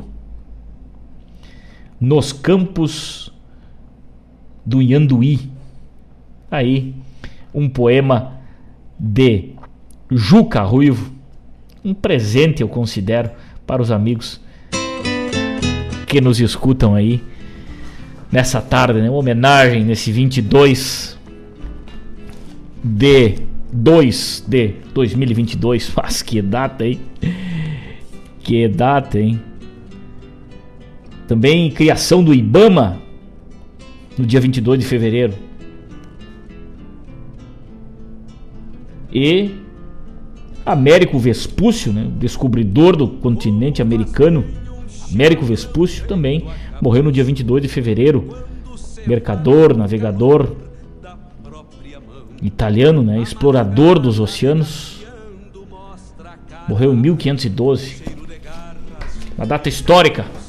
Speaker 2: nos campos do Yanduí. Aí, um poema de Juca Ruivo um presente, eu considero, para os amigos que nos escutam aí nessa tarde, né? Uma homenagem nesse 22 de 2 de 2022. Mas que data, hein? Que data, hein? Também criação do Ibama no dia 22 de fevereiro. E Américo Vespúcio, né, descobridor do continente americano, Américo Vespúcio também morreu no dia 22 de fevereiro. Mercador, navegador italiano, né, explorador dos oceanos. Morreu em 1512. Uma data histórica.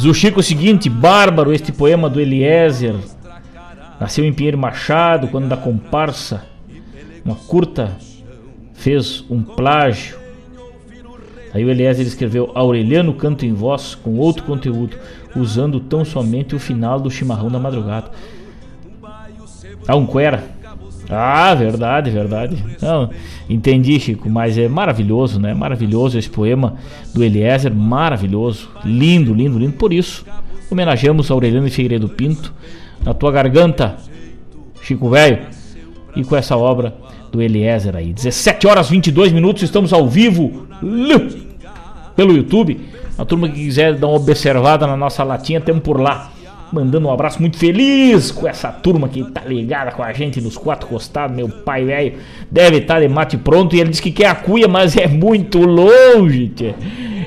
Speaker 2: Diz o seguinte: Bárbaro, este poema do Eliezer. Nasceu em Pinheiro Machado, quando da comparsa uma curta fez um plágio. Aí o Eliezer escreveu Aureliano Canto em Voz com outro conteúdo, usando tão somente o final do chimarrão da madrugada. Ah, um cuera. Ah, verdade, verdade. Não, entendi, Chico, mas é maravilhoso, né? Maravilhoso esse poema do Eliezer, maravilhoso. Lindo, lindo, lindo. Por isso, homenageamos Aureliano e Figueiredo Pinto na tua garganta, Chico Velho, e com essa obra do Eliezer aí. 17 horas 22 minutos, estamos ao vivo pelo YouTube. A turma que quiser dar uma observada na nossa latinha, temos por lá. Mandando um abraço muito feliz com essa turma que tá ligada com a gente nos quatro costados. Meu pai velho deve estar tá de mate pronto. E ele disse que quer a cuia, mas é muito longe, tchê.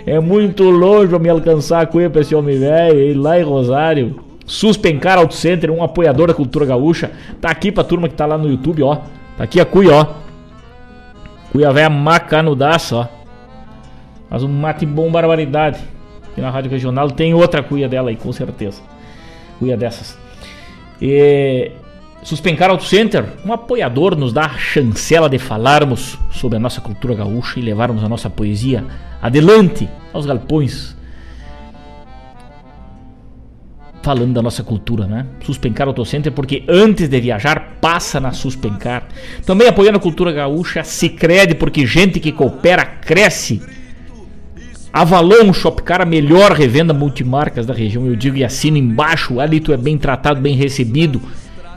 Speaker 2: É muito longe pra me alcançar a cuia pra esse homem velho. Lá em Rosário. Suspencar Auto Center, um apoiador da cultura gaúcha. Tá aqui pra turma que tá lá no YouTube, ó. Tá aqui a cuia, ó. Cuia velha macanudaça, ó. Faz um mate bom barbaridade. Aqui na Rádio Regional tem outra cuia dela aí, com certeza cuia dessas. E Suspencar Auto Center, um apoiador, nos dá a chancela de falarmos sobre a nossa cultura gaúcha e levarmos a nossa poesia adelante aos galpões. Falando da nossa cultura, né? Suspencar Auto Center, porque antes de viajar, passa na Suspencar. Também apoiando a cultura gaúcha, se crede, porque gente que coopera cresce Avalon Shopcar, a melhor revenda multimarcas da região, eu digo e assino embaixo. Ali tu é bem tratado, bem recebido.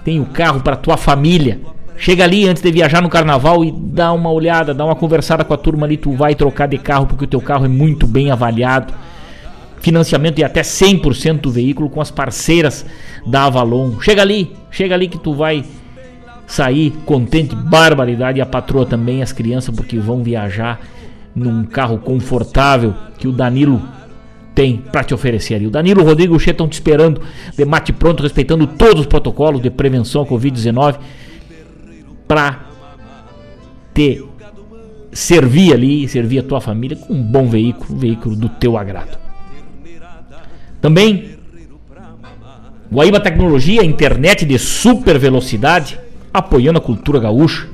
Speaker 2: Tem o carro para tua família. Chega ali antes de viajar no carnaval e dá uma olhada, dá uma conversada com a turma ali. Tu vai trocar de carro porque o teu carro é muito bem avaliado. Financiamento de até 100% do veículo com as parceiras da Avalon. Chega ali, chega ali que tu vai sair contente, barbaridade. E a patroa também, as crianças, porque vão viajar num carro confortável que o Danilo tem para te oferecer. E o Danilo, Rodrigo e o Che estão te esperando de mate pronto, respeitando todos os protocolos de prevenção à Covid-19 para te servir ali, servir a tua família com um bom veículo, um veículo do teu agrado. Também Guaíba Tecnologia, internet de super velocidade, apoiando a cultura gaúcha.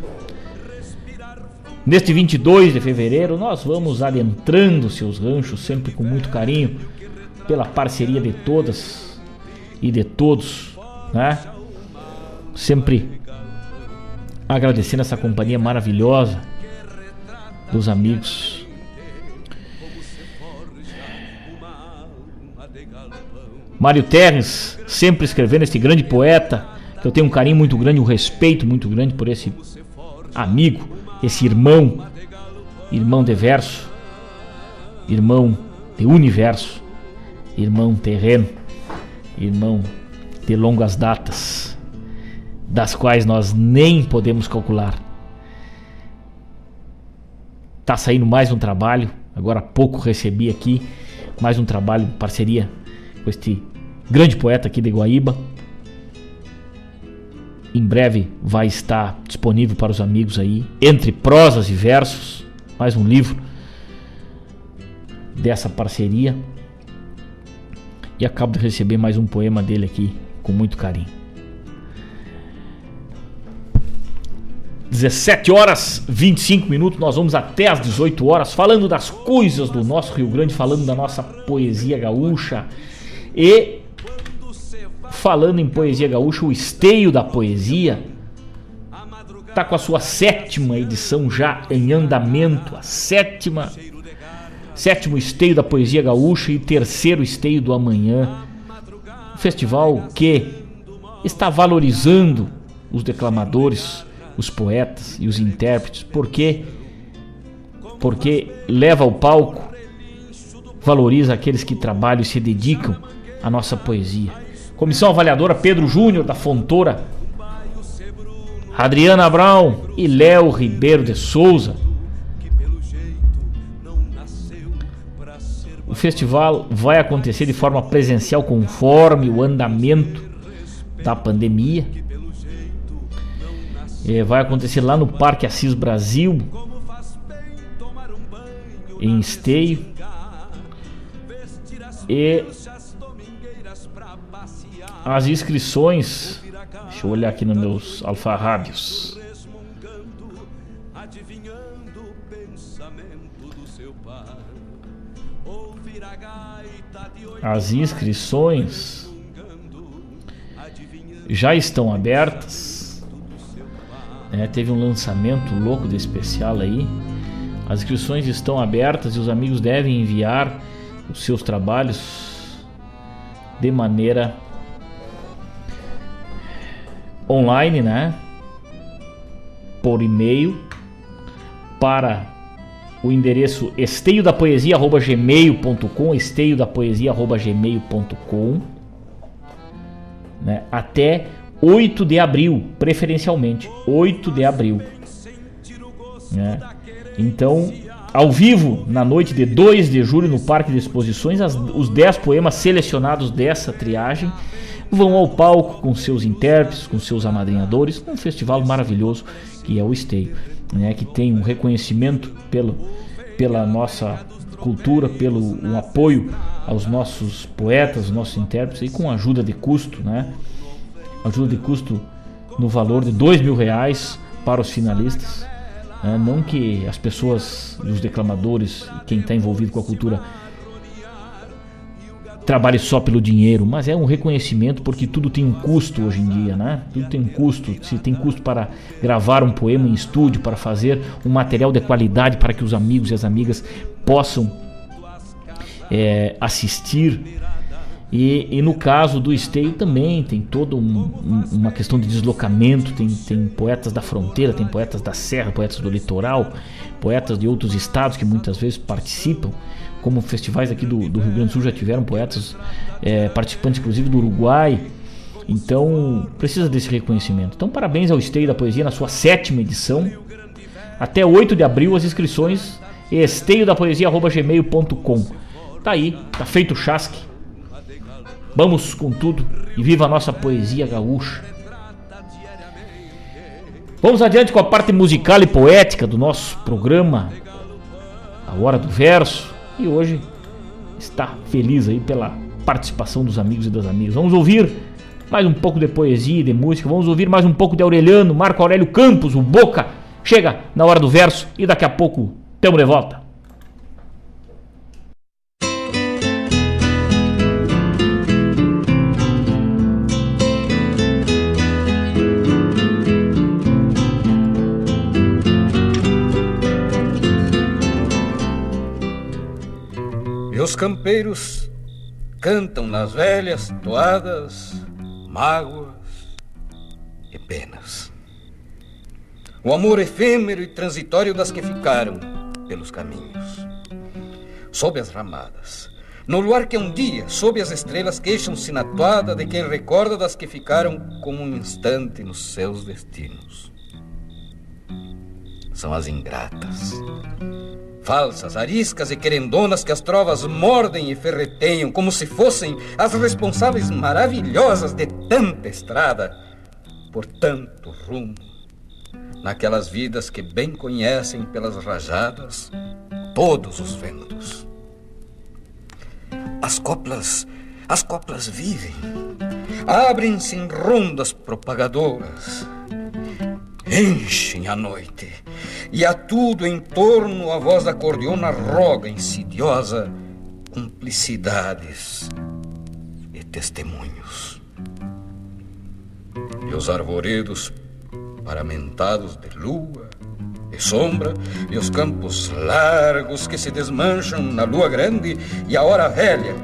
Speaker 2: Neste 22 de fevereiro, nós vamos adentrando seus ranchos, sempre com muito carinho, pela parceria de todas e de todos, né? Sempre agradecendo essa companhia maravilhosa dos amigos. Mário Terres, sempre escrevendo esse grande poeta, que eu tenho um carinho muito grande, um respeito muito grande por esse amigo esse irmão, irmão de verso, irmão de universo, irmão terreno, irmão de longas datas, das quais nós nem podemos calcular. Tá saindo mais um trabalho, agora há pouco recebi aqui mais um trabalho parceria com este grande poeta aqui de Guaíba, em breve vai estar disponível para os amigos aí, entre prosas e versos, mais um livro dessa parceria. E acabo de receber mais um poema dele aqui com muito carinho. 17 horas 25 minutos, nós vamos até às 18 horas falando das coisas do nosso Rio Grande, falando da nossa poesia gaúcha e falando em poesia gaúcha, o Esteio da Poesia está com a sua sétima edição já em andamento, a sétima sétimo Esteio da Poesia Gaúcha e terceiro Esteio do Amanhã. Um festival que está valorizando os declamadores, os poetas e os intérpretes, porque porque leva ao palco, valoriza aqueles que trabalham e se dedicam à nossa poesia. Comissão avaliadora Pedro Júnior da Fontoura, Adriana Brown e Léo Ribeiro de Souza. O festival vai acontecer de forma presencial conforme o andamento da pandemia. É, vai acontecer lá no Parque Assis Brasil, em Esteio. E as inscrições. Deixa eu olhar aqui nos meus alfarrábios. As inscrições já estão abertas. É, teve um lançamento louco de especial aí. As inscrições estão abertas e os amigos devem enviar os seus trabalhos de maneira online, né? Por e-mail para o endereço esteio da poesia@gmail.com, esteio da poesia@gmail.com. né, até 8 de abril, preferencialmente 8 de abril. Né? Então, ao vivo, na noite de 2 de julho, no Parque de Exposições, as, os 10 poemas selecionados dessa triagem vão ao palco com seus intérpretes, com seus amadrinhadores, um festival maravilhoso que é o Esteio, né, que tem um reconhecimento pelo, pela nossa cultura, pelo um apoio aos nossos poetas, nossos intérpretes, e com ajuda de custo, né, ajuda de custo no valor de dois mil reais para os finalistas. Né, não que as pessoas, os declamadores, quem está envolvido com a cultura trabalhe só pelo dinheiro, mas é um reconhecimento porque tudo tem um custo hoje em dia, né? Tudo tem um custo. Se tem custo para gravar um poema em estúdio, para fazer um material de qualidade para que os amigos e as amigas possam é, assistir. E, e, no caso do esteio também tem toda um, um, uma questão de deslocamento, tem, tem poetas da fronteira, tem poetas da serra, poetas do litoral, poetas de outros estados que muitas vezes participam como festivais aqui do, do, Rio Grande do Sul já tiveram poetas é, participantes, inclusive do Uruguai. Então, precisa desse reconhecimento. Então, parabéns ao Esteio da Poesia na sua sétima edição. Até 8 de abril, as inscrições esteiodapoesia.gmail.com Tá aí, tá feito o chasque. Vamos com tudo e viva a nossa poesia gaúcha. Vamos adiante com a parte musical e poética do nosso programa, A Hora do Verso e hoje está feliz aí pela participação dos amigos e das amigas. Vamos ouvir mais um pouco de poesia e de música, vamos ouvir mais um pouco de Aureliano, Marco Aurélio Campos, o Boca. Chega na hora do verso e daqui a pouco temos de volta.
Speaker 20: Os campeiros cantam nas velhas toadas mágoas e penas. O amor efêmero e transitório das que ficaram pelos caminhos. Sob as ramadas, no luar que um dia, sob as estrelas, queixam-se na toada de quem recorda das que ficaram como um instante nos seus destinos. São as ingratas Falsas, ariscas e querendonas que as trovas mordem e ferreteiam como se fossem as responsáveis maravilhosas de tanta estrada, por tanto rumo, naquelas vidas que bem conhecem pelas rajadas todos os ventos. As coplas, as coplas vivem, abrem-se em rondas propagadoras, enchem a noite e a tudo em torno a voz da cordiona roga insidiosa cumplicidades e testemunhos. E os arvoredos paramentados de lua e sombra, e os campos largos que se desmancham na lua grande, e a hora velha,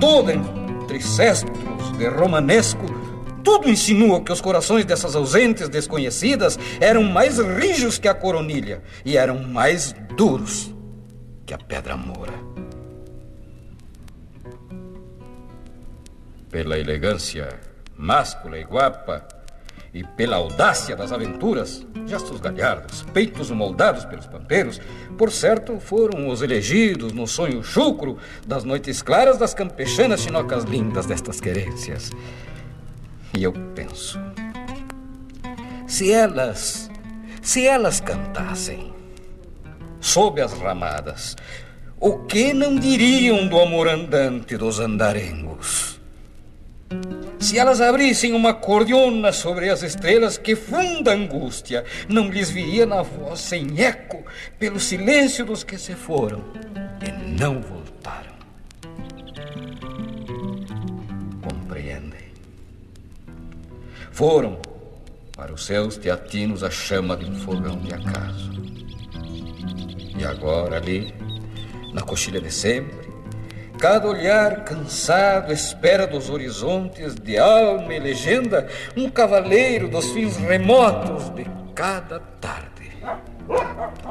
Speaker 20: toda entre cestros de romanesco, tudo insinua que os corações dessas ausentes desconhecidas eram mais rijos que a coronilha e eram mais duros que a pedra moura. Pela elegância máscula e guapa, e pela audácia das aventuras, gestos galhardos, peitos moldados pelos pampeiros, por certo foram os elegidos no sonho chucro das noites claras das campechanas chinocas lindas destas querências. E eu penso: se elas, se elas cantassem sob as ramadas, o que não diriam do amor andante dos andarengos? Se elas abrissem uma cordiona sobre as estrelas, que funda angústia não lhes viria na voz sem eco pelo silêncio dos que se foram e não voltaram. Foram para os seus teatinos a chama de um fogão de acaso. E agora ali, na coxilha de sempre, cada olhar cansado espera dos horizontes de alma e legenda um cavaleiro dos fins remotos de cada tarde.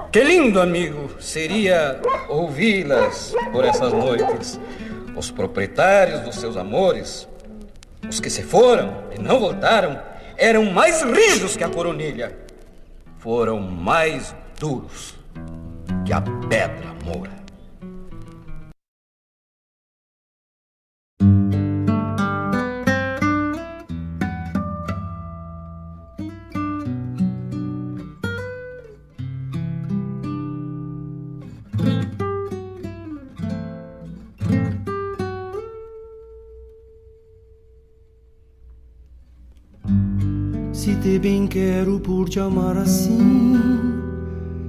Speaker 20: Que lindo, amigo, seria ouvi-las por essas noites, os proprietários dos seus amores, Os que se foram e não voltaram eram mais rijos que a coronilha. Foram mais duros que a pedra moura.
Speaker 21: Bem quero por te amar assim,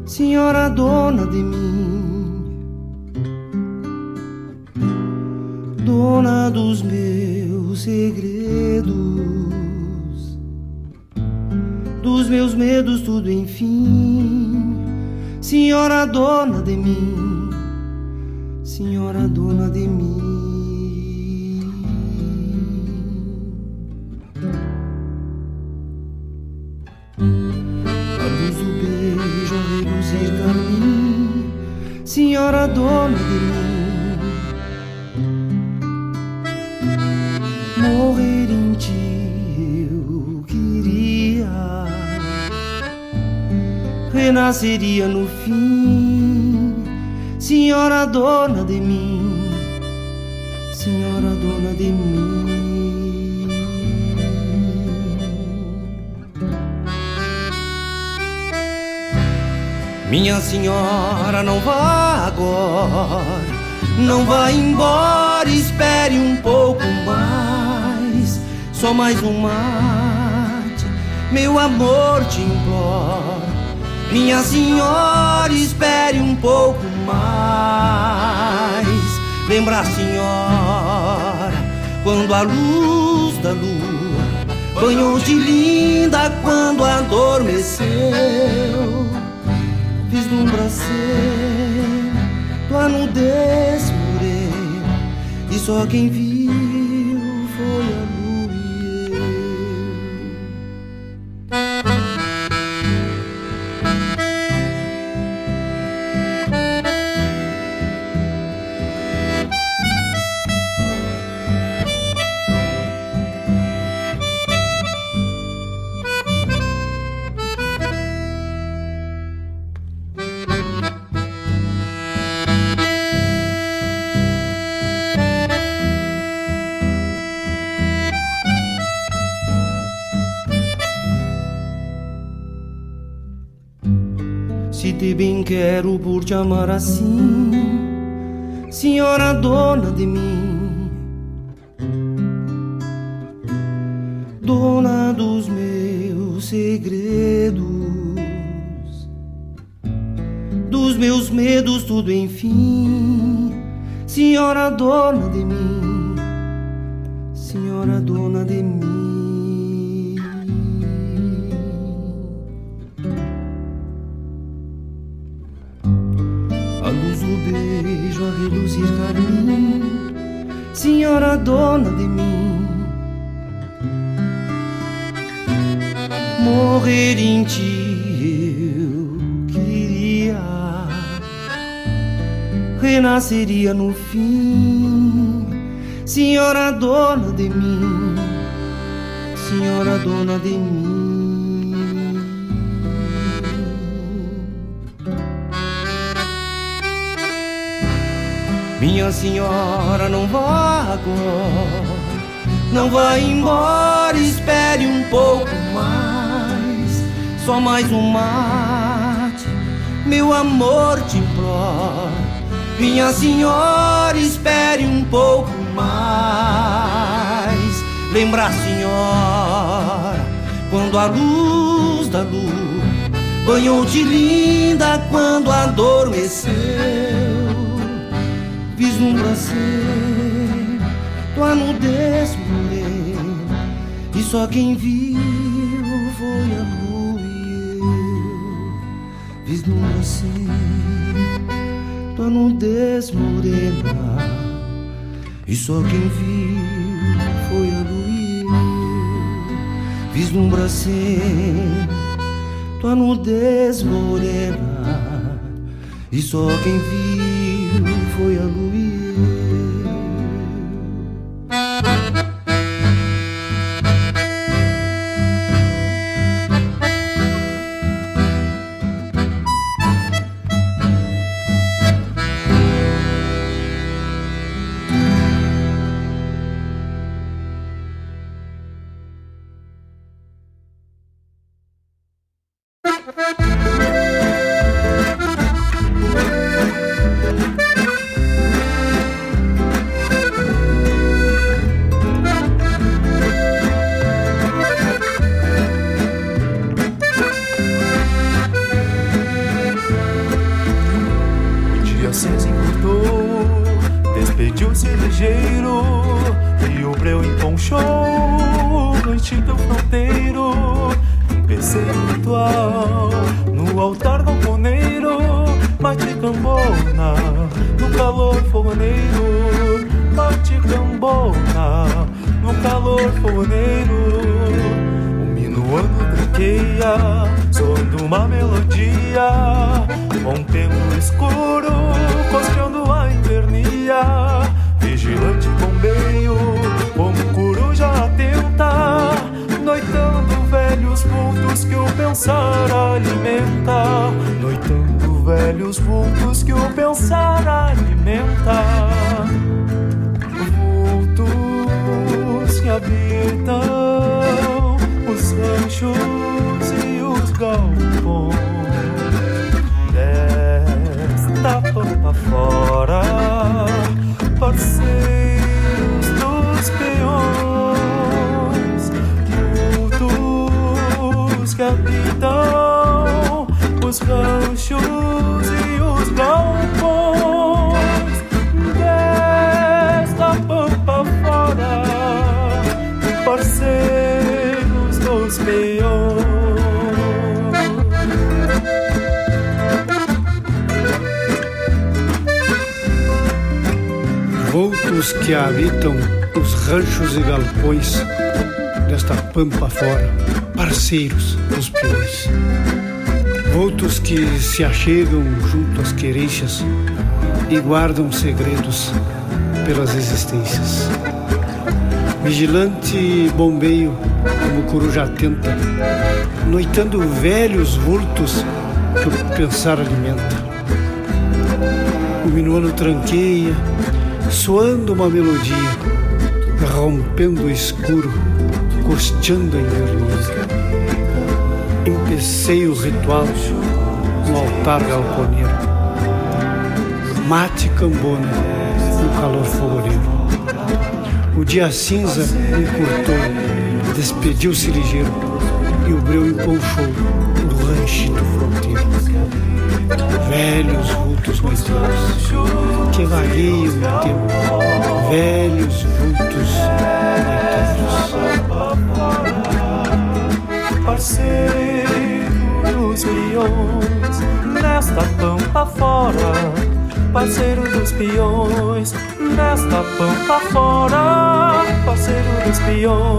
Speaker 21: senhora dona de mim, dona dos meus segredos, dos meus medos, tudo enfim, senhora dona de mim, senhora dona de mim. Renasceria no fim, senhora dona de mim, senhora dona de mim. Minha senhora, não vá agora, não vá embora, espere um pouco mais, só mais um mate, meu amor te implora. Minha senhora, espere um pouco mais, lembra senhora, quando a luz da lua banhou de linda quando adormeceu. Vislumbra ser tua nudez morena e só quem viu quero por te amar assim, senhora dona de mim, senhora dona de mim. Minha senhora, não vá agora, não vá embora, espere um pouco mais, só mais um mate, meu amor te implora. Minha senhora, espere um pouco mais, lembra senhora, quando a luz da lua banhou de linda quando adormeceu. Vislumbra ser tua nudez morena e só quem viu foi a lua e eu. Vislumbra ser tua nudez morena e só quem viu foi a lua vislumbra ser tua nudez morena. E só quem viu foi a lua
Speaker 22: parceiros dos peões. Vultos que
Speaker 23: se achegam junto às querências e guardam segredos pelas existências. Vigilante bombeio, como coruja atenta, noitando velhos vultos que o pensar alimenta. O minuano tranqueia, soando uma melodia, rompendo o escuro, costeando a invernia. Empecei o ritual no altar galponeiro. Mate cambona no calor fogoneiro. O dia cinza encurtou, despediu-se ligeiro e o breu emponchou no ranchito fronteiro. Velhos vultos noiteiros que vagueiam no tempo, velhos vultos noiteiros.
Speaker 22: Parceiro dos peões, nesta pampa fora. Parceiro dos peões, nesta pampa fora. Parceiro dos peões.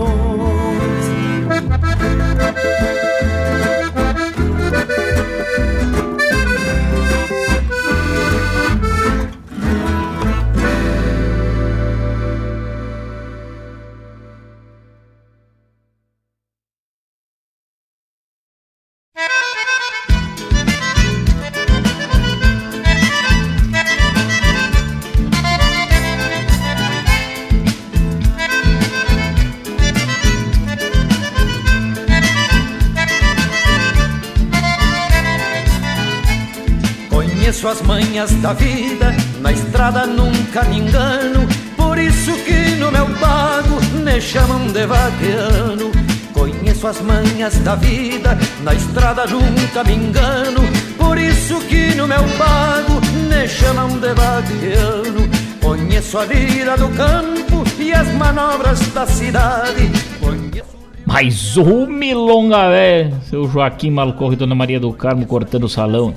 Speaker 21: As manhas da vida, na estrada nunca me engano. Por isso que no meu pago me chamam de vaqueano. Conheço as manhas da vida, na estrada nunca me engano. Por isso que no meu pago me chamam de vaqueano. Conheço a vida do campo e as manobras da cidade.
Speaker 2: Mais um milonga velho, seu Joaquim Malcorre e Dona Maria do Carmo cortando o salão.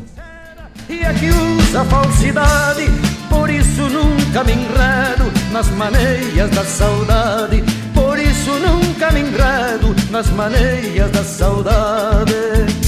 Speaker 21: E é que usa falsidade, por isso nunca me enredo nas maneiras da saudade. Por isso nunca me enredo nas maneiras da saudade.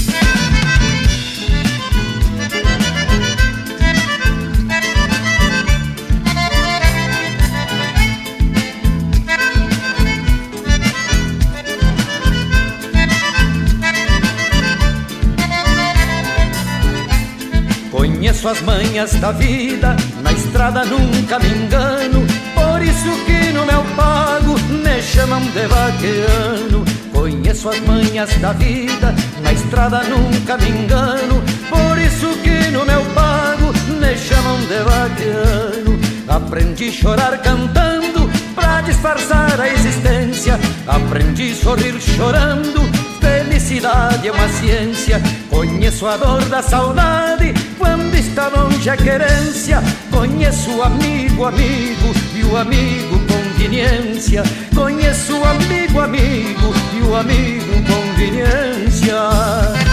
Speaker 21: Conheço as manhas da vida, na estrada nunca me engano. Por isso que no meu pago me chamam de vaqueano. Conheço as manhas da vida, na estrada nunca me engano. Por isso que no meu pago me chamam de vaqueano. Aprendi chorar cantando pra disfarçar a existência. Aprendi sorrir chorando. Felicidade é uma ciência. Conheço a dor da saudade quando
Speaker 24: está longe a querência, conheço o amigo, amigo e o amigo conveniência. Conheço o amigo, amigo e o amigo conveniência.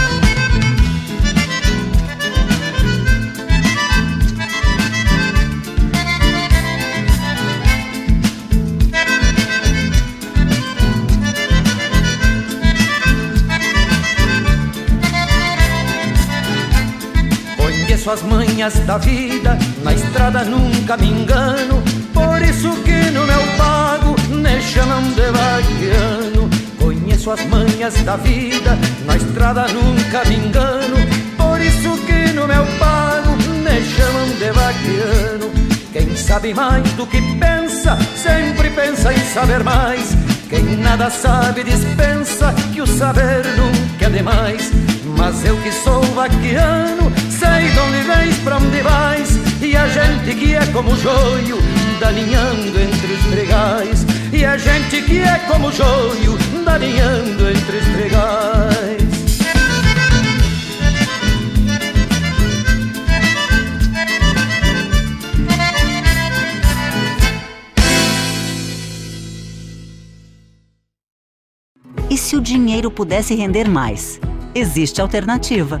Speaker 24: Conheço as manhas da vida, na estrada nunca me engano. Por isso que no meu pago me chamam de vaquiano. Conheço as manhas da vida, na estrada nunca me engano. Por isso que no meu pago me chamam de vaquiano. Quem sabe mais do que pensa, sempre pensa em saber mais. Quem nada sabe dispensa que o saber nunca é demais. Mas eu que sou vaquiano, de pra onde vais. E a gente que é como joio, daninhando entre os pregais. E a gente que é como joio, daninhando entre os pregais.
Speaker 6: E se o dinheiro pudesse render mais? Existe alternativa.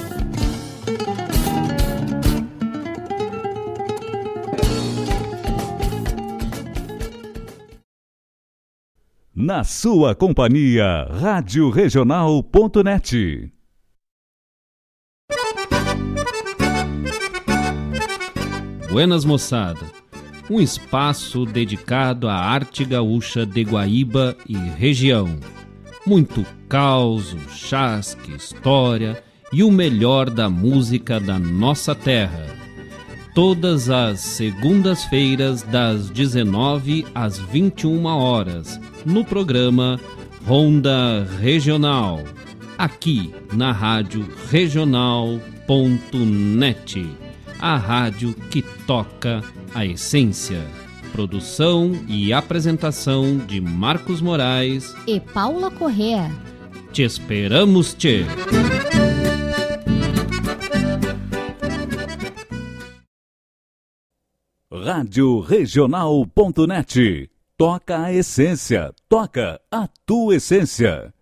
Speaker 17: Na sua companhia, Rádio Regional.net.
Speaker 25: Buenas moçada, um espaço dedicado à arte gaúcha de Guaíba e região. Muito causo, chasque, história e o melhor da música da nossa terra. Todas as segundas-feiras, das 19 às 21 horas, no programa Ronda Regional, aqui na Rádio Regional.net, a rádio que toca a essência. Produção e apresentação de Marcos Moraes
Speaker 26: e Paula Correa.
Speaker 25: Te esperamos, Tchê!
Speaker 17: Rádio Regional.net. Toca a essência, toca a tua essência.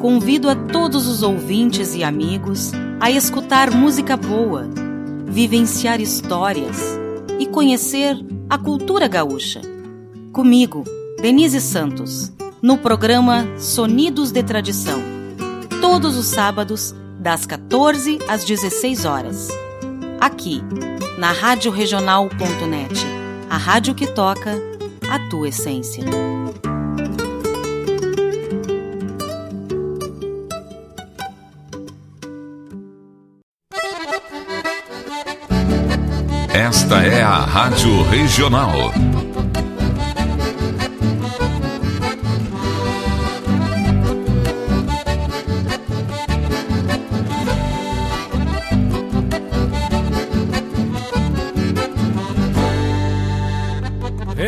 Speaker 27: Convido a todos os ouvintes e amigos a escutar música boa, vivenciar histórias e conhecer a cultura gaúcha. Comigo, Denise Santos, no programa Sonidos de Tradição. Todos os sábados, das 14 às 16 horas. Aqui, na Rádio Regional.net, a rádio que toca a tua essência.
Speaker 9: Esta é a Rádio Regional.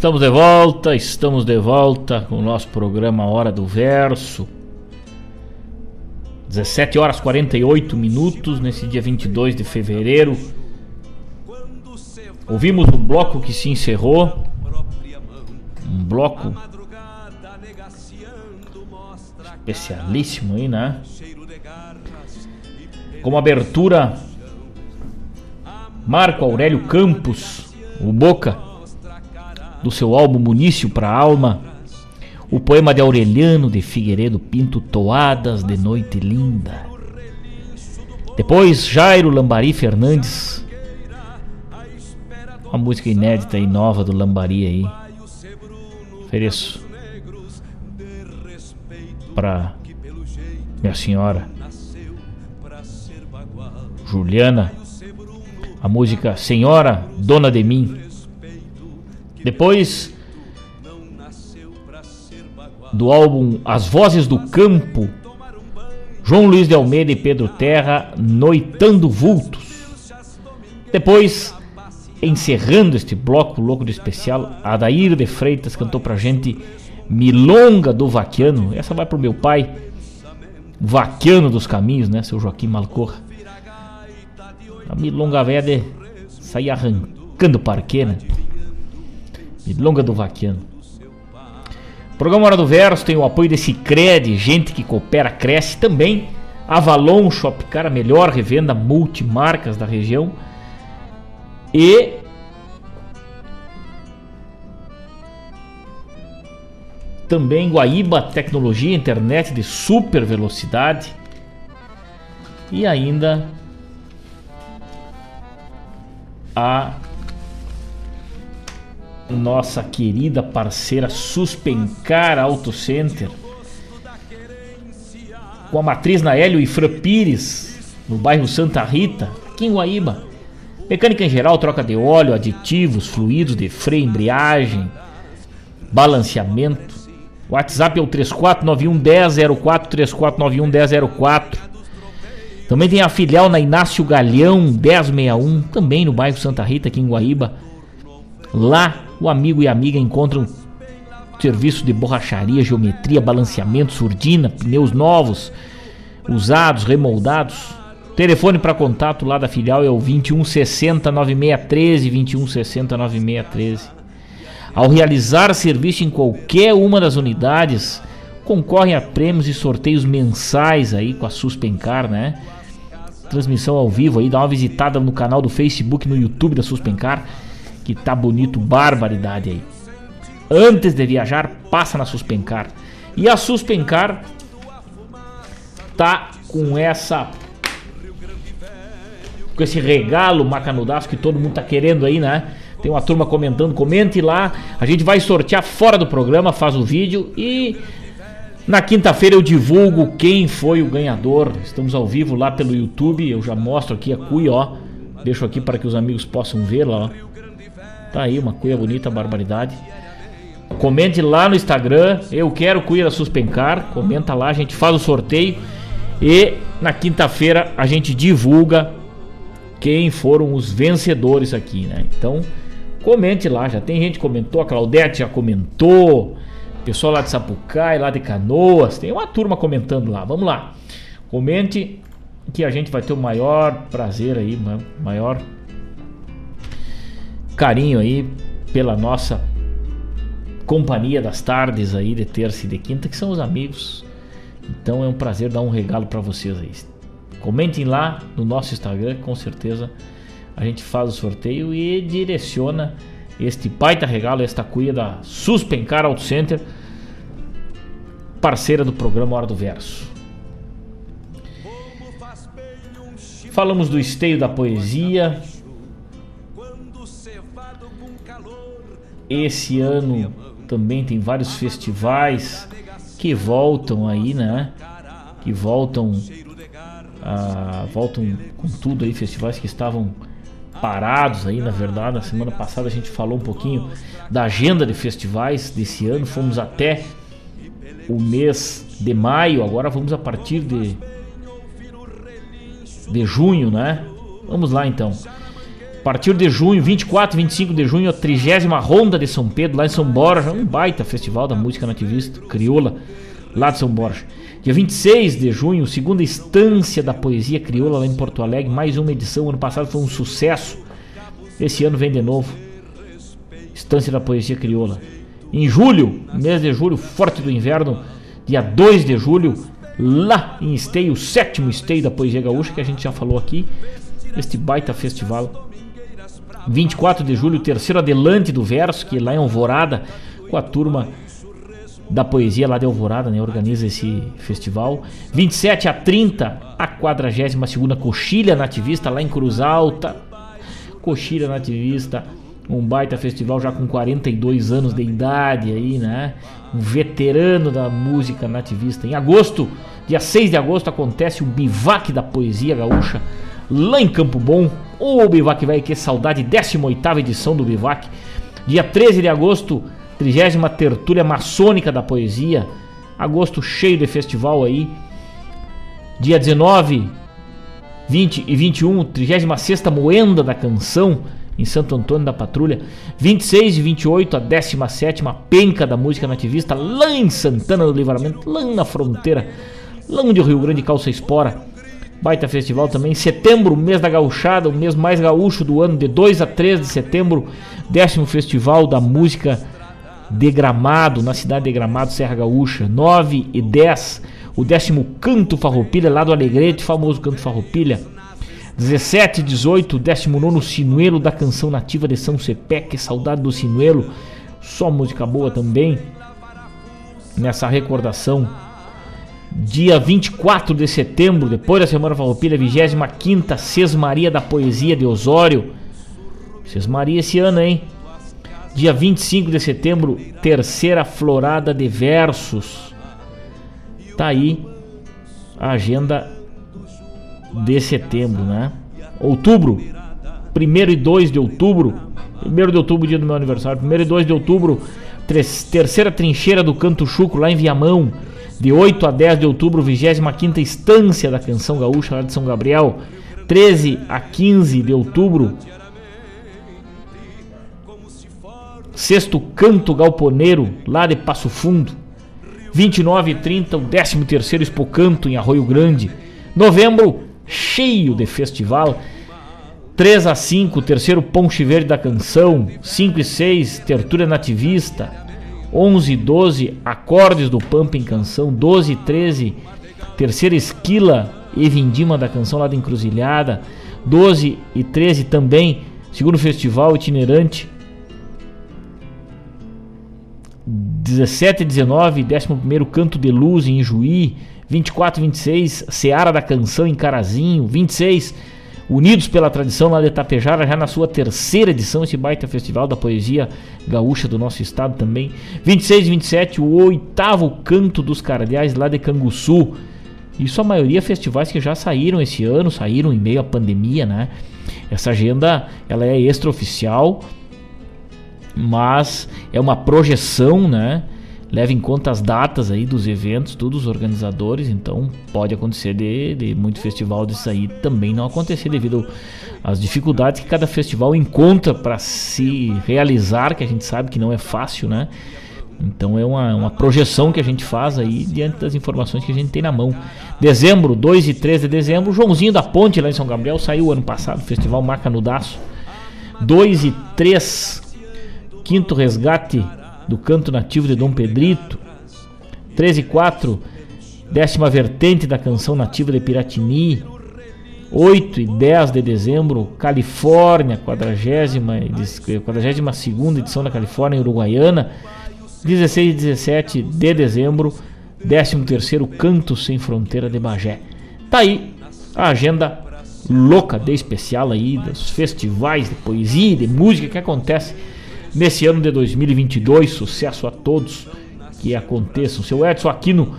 Speaker 2: Estamos de volta, estamos de volta com o nosso programa Hora do Verso. 17 horas 48 minutos nesse dia 22 de fevereiro. Ouvimos o bloco que se encerrou. Um bloco especialíssimo aí, né? Como abertura, Marco Aurélio Campos, o Boca, do seu álbum Munício para a Alma, o poema de Aureliano de Figueiredo Pinto, Toadas de Noite Linda. Depois, Jairo Lambari Fernandes, uma música inédita e nova do Lambari aí. Ofereço para minha senhora Juliana, a música Senhora Dona de Mim. Depois do álbum As Vozes do Campo, João Luiz de Almeida e Pedro Terra, Noitando Vultos. Depois, encerrando este bloco louco de especial, Adair de Freitas cantou pra gente Milonga do Vaquiano. Essa vai pro meu pai, Vaquiano dos Caminhos, né, seu Joaquim Malcorra. A Milonga velha de sair arrancando parquê, né? Milonga do Vaquiano. Programa Hora do Verso tem o apoio desse Cicred, gente que coopera, cresce também. Avalon Shopcar, a melhor revenda multimarcas da região. E também Guaíba Tecnologia, internet de super velocidade. E ainda a nossa querida parceira Suspencar Auto Center, com a matriz na Hélio e Fran Pires, no bairro Santa Rita, aqui em Guaíba. Mecânica em geral, troca de óleo, aditivos, fluidos de freio, embreagem, balanceamento. WhatsApp é o 3491 1004, 3491 1004. Também tem a filial na Inácio Galhão 1061, também no bairro Santa Rita, aqui em Guaíba. Lá o amigo e a amiga encontram serviço de borracharia, geometria, balanceamento, surdina, pneus novos, usados, remoldados. Telefone para contato lá da filial é o 2160 9613, 2160 9613. Ao realizar serviço em qualquer uma das unidades, concorrem a prêmios e sorteios mensais aí com a Suspencar, né? Transmissão ao vivo aí, dá uma visitada no canal do Facebook, no YouTube da Suspencar que tá bonito, barbaridade aí. Antes de viajar, passa na Suspencar. E a Suspencar tá com essa com esse regalo macanudaço que todo mundo tá querendo aí, né? Tem uma turma comentando, comente lá. A gente vai sortear fora do programa, faz o vídeo e na quinta-feira eu divulgo quem foi o ganhador. Estamos ao vivo lá pelo YouTube. Eu já mostro aqui a cuia, ó. Deixo aqui para que os amigos possam ver lá, ó. Tá aí uma cuia bonita, barbaridade. Comente lá no Instagram, eu quero cuia Suspencar. Comenta lá, a gente faz o sorteio. E na quinta-feira a gente divulga quem foram os vencedores aqui, né? Então, comente lá, já tem gente que comentou, a Claudete já comentou, pessoal lá de Sapucaí, lá de Canoas, tem uma turma comentando lá. Vamos lá. Comente que a gente vai ter o maior prazer aí, maior carinho aí pela nossa companhia das tardes aí de terça e de quinta, que são os amigos. Então é um prazer dar um regalo para vocês aí. Comentem lá no nosso Instagram, com certeza a gente faz o sorteio e direciona este baita regalo, esta cuia da Suspencar Auto Center, parceira do programa Hora do Verso. Falamos do esteio da poesia, Esse ano também tem vários festivais que voltam aí, né? Que voltam ah, voltam com tudo aí, festivais que estavam parados aí, na verdade. Na semana passada a gente falou um pouquinho da agenda de festivais desse ano. Fomos até o mês de maio, agora vamos a partir de de junho, né? Vamos lá então. A partir de junho, 24 e 25 de junho, a 30 Ronda de São Pedro, lá em São Borja, um baita festival da música nativista, crioula, lá de São Borja. Dia 26 de junho, segunda instância da poesia crioula lá em Porto Alegre, mais uma edição. Ano passado foi um sucesso. Esse ano vem de novo. Estância da poesia crioula. Em julho, mês de julho, forte do inverno, dia 2 de julho, lá em Esteio, o sétimo Esteio da Poesia Gaúcha, que a gente já falou aqui, este baita festival. 24 de julho, terceiro Adelante do Verso, que lá em Alvorada, com a turma da poesia lá de Alvorada, né, organiza esse festival. 27 a 30, a 42ª Coxilha Nativista lá em Cruz Alta. Coxilha Nativista, um baita festival já com 42 anos de idade aí, né? Um veterano da música nativista. Em agosto, dia 6 de agosto, acontece o Bivac da Poesia Gaúcha, lá em Campo Bom. Ô, Bivac vai que saudade, 18ª edição do Bivac. Dia 13 de agosto, 30 tertúlia maçônica da poesia. Agosto cheio de festival aí. Dia 19, 20 e 21, 36 Moenda da Canção em Santo Antônio da Patrulha. 26 e 28, a 17 Penca da Música Nativista, lá em Santana do Livramento, lá na fronteira, lá onde o Rio Grande calça espora. Baita festival também. Setembro, mês da gauchada, o mês mais gaúcho do ano, de 2 a 3 de setembro, décimo festival da música de Gramado, na cidade de Gramado, Serra Gaúcha. 9 e 10, o décimo Canto Farroupilha, lá do Alegrete, famoso Canto Farroupilha. 17 e 18, o 19 Sinuelo da Canção Nativa de São Cepé, que saudade do Sinuelo, só música boa também. Nessa recordação. Dia 24 de setembro, depois da Semana Farroupilha, 25 Sesmaria da Poesia de Osório. Sesmaria esse ano, hein? Dia 25 de setembro, terceira florada de versos. Tá aí a agenda de setembro, né? Outubro, 1 e 2 de outubro. 1 de outubro, dia do meu aniversário. 1 e 2 de outubro, terceira trincheira do Canto Chuco, lá em Viamão. De 8 a 10 de outubro, 25 Estância da Canção Gaúcha, lá de São Gabriel. 13 a 15 de outubro, Sexto Canto Galponeiro, lá de Passo Fundo. 29 e 30, o 13 terceiro Expocanto em Arroio Grande. Novembro, cheio de festival. 3 a 5, terceiro Ponche Verde da Canção. 5 e 6, Tertúlia Nativista. 11 e 12, Acordes do Pampa em Canção. 12 e 13, terceira Esquila e Vindima da Canção lá da Encruzilhada. 12 e 13 também, segundo festival itinerante 17 e 19, 11 Canto de Luz em Juí. 24 e 26, Seara da Canção em Carazinho. 26, Unidos pela Tradição lá de Itapejara, já na sua terceira edição, esse baita festival da poesia gaúcha do nosso estado também. 26 e 27, o oitavo Canto dos Cardeais lá de Canguçu. Isso a maioria festivais que já saíram esse ano, saíram em meio à pandemia, né? Essa agenda ela é extraoficial, mas é uma projeção, né? Leva em conta as datas aí dos eventos, todos os organizadores, então pode acontecer de, de muito festival de sair também não acontecer devido às dificuldades que cada festival encontra para se realizar, que a gente sabe que não é fácil, né? Então é uma, uma projeção que a gente faz aí diante das informações que a gente tem na mão. Dezembro, 2 e 3 de dezembro, Joãozinho da Ponte lá em São Gabriel saiu ano passado, Festival Maca no Daço. 2 e 3 quinto resgate do canto nativo de Dom Pedrito. 13 e 4, décima vertente da canção nativa de Piratini. 8 e 10 de dezembro, Califórnia, 42 edição da Califórnia Uruguaiana. 16 e 17 de dezembro, 13 Canto Sem Fronteira de Bagé. Tá aí a agenda louca de especial aí dos festivais de poesia, de música que acontece nesse ano de 2022. Sucesso a todos que aconteçam. Seu Edson Aquino,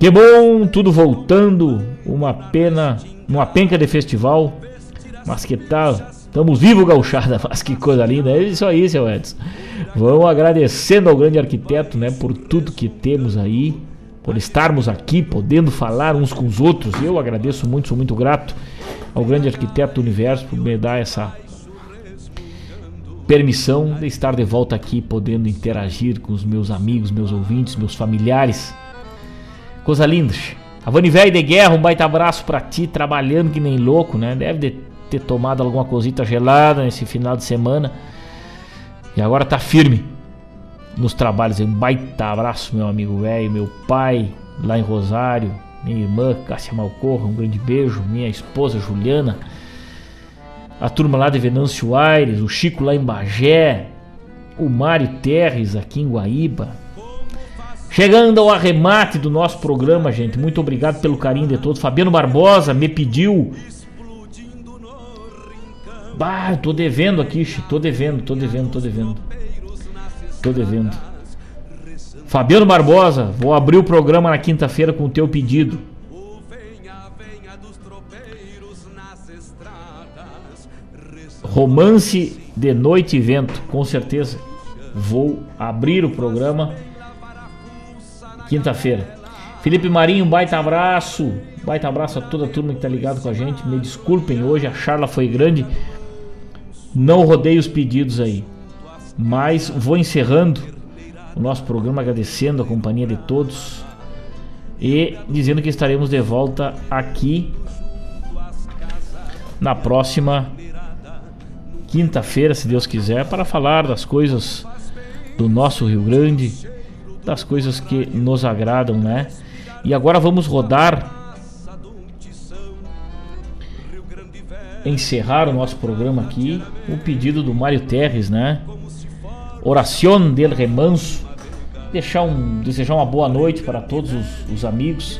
Speaker 2: que bom, tudo voltando. Uma pena, uma penca de festival, mas que tal? Tá, estamos vivos, gauchada, mas que coisa linda. É isso aí, seu Edson. Vamos agradecendo ao grande arquiteto, né, por tudo que temos aí, por estarmos aqui, podendo falar uns com os outros. Eu agradeço muito, sou muito grato ao grande arquiteto do universo por me dar essa permissão de estar de volta aqui, podendo interagir com os meus amigos, meus ouvintes, meus familiares. Coisa linda. Avani Velho de Guerra, um baita abraço pra ti, trabalhando que nem louco, né? Deve de ter tomado alguma cosita gelada nesse final de semana. E agora tá firme nos trabalhos. Um baita abraço, meu amigo velho, meu pai lá em Rosário, minha irmã Cássia Malcorra, um grande beijo, minha esposa Juliana, a turma lá de Venâncio Aires, o Chico lá em Bagé, o Mário Terres aqui em Guaíba. Chegando ao arremate do nosso programa, gente. Muito obrigado pelo carinho de todos. Fabiano Barbosa me pediu. Bah, tô devendo aqui, tô devendo, tô devendo, tô devendo. Tô devendo. Fabiano Barbosa, vou abrir o programa na quinta-feira com o teu pedido. Romance de Noite e Vento, com certeza. Vou abrir o programa quinta-feira. Felipe Marinho, baita abraço. Baita abraço a toda a turma que tá ligado com a gente. Me desculpem hoje, a charla foi grande. Não rodei os pedidos aí. Mas vou encerrando o nosso programa agradecendo a companhia de todos e dizendo que estaremos de volta aqui na próxima quinta-feira, se Deus quiser, para falar das coisas do nosso Rio Grande, das coisas que nos agradam, né? E agora vamos rodar encerrar o nosso programa aqui, o pedido do Mário Terres, né? Oración del Remanso. Deixar um, desejar uma boa noite para todos os, os amigos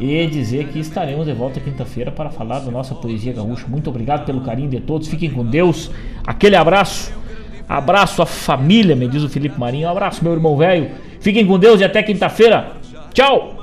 Speaker 2: e dizer que estaremos de volta quinta-feira para falar da nossa poesia gaúcha. Muito obrigado pelo carinho de todos. Fiquem com Deus. Aquele abraço. Abraço à família, me diz o Felipe Marinho. Um abraço, meu irmão velho. Fiquem com Deus e até quinta-feira. Tchau.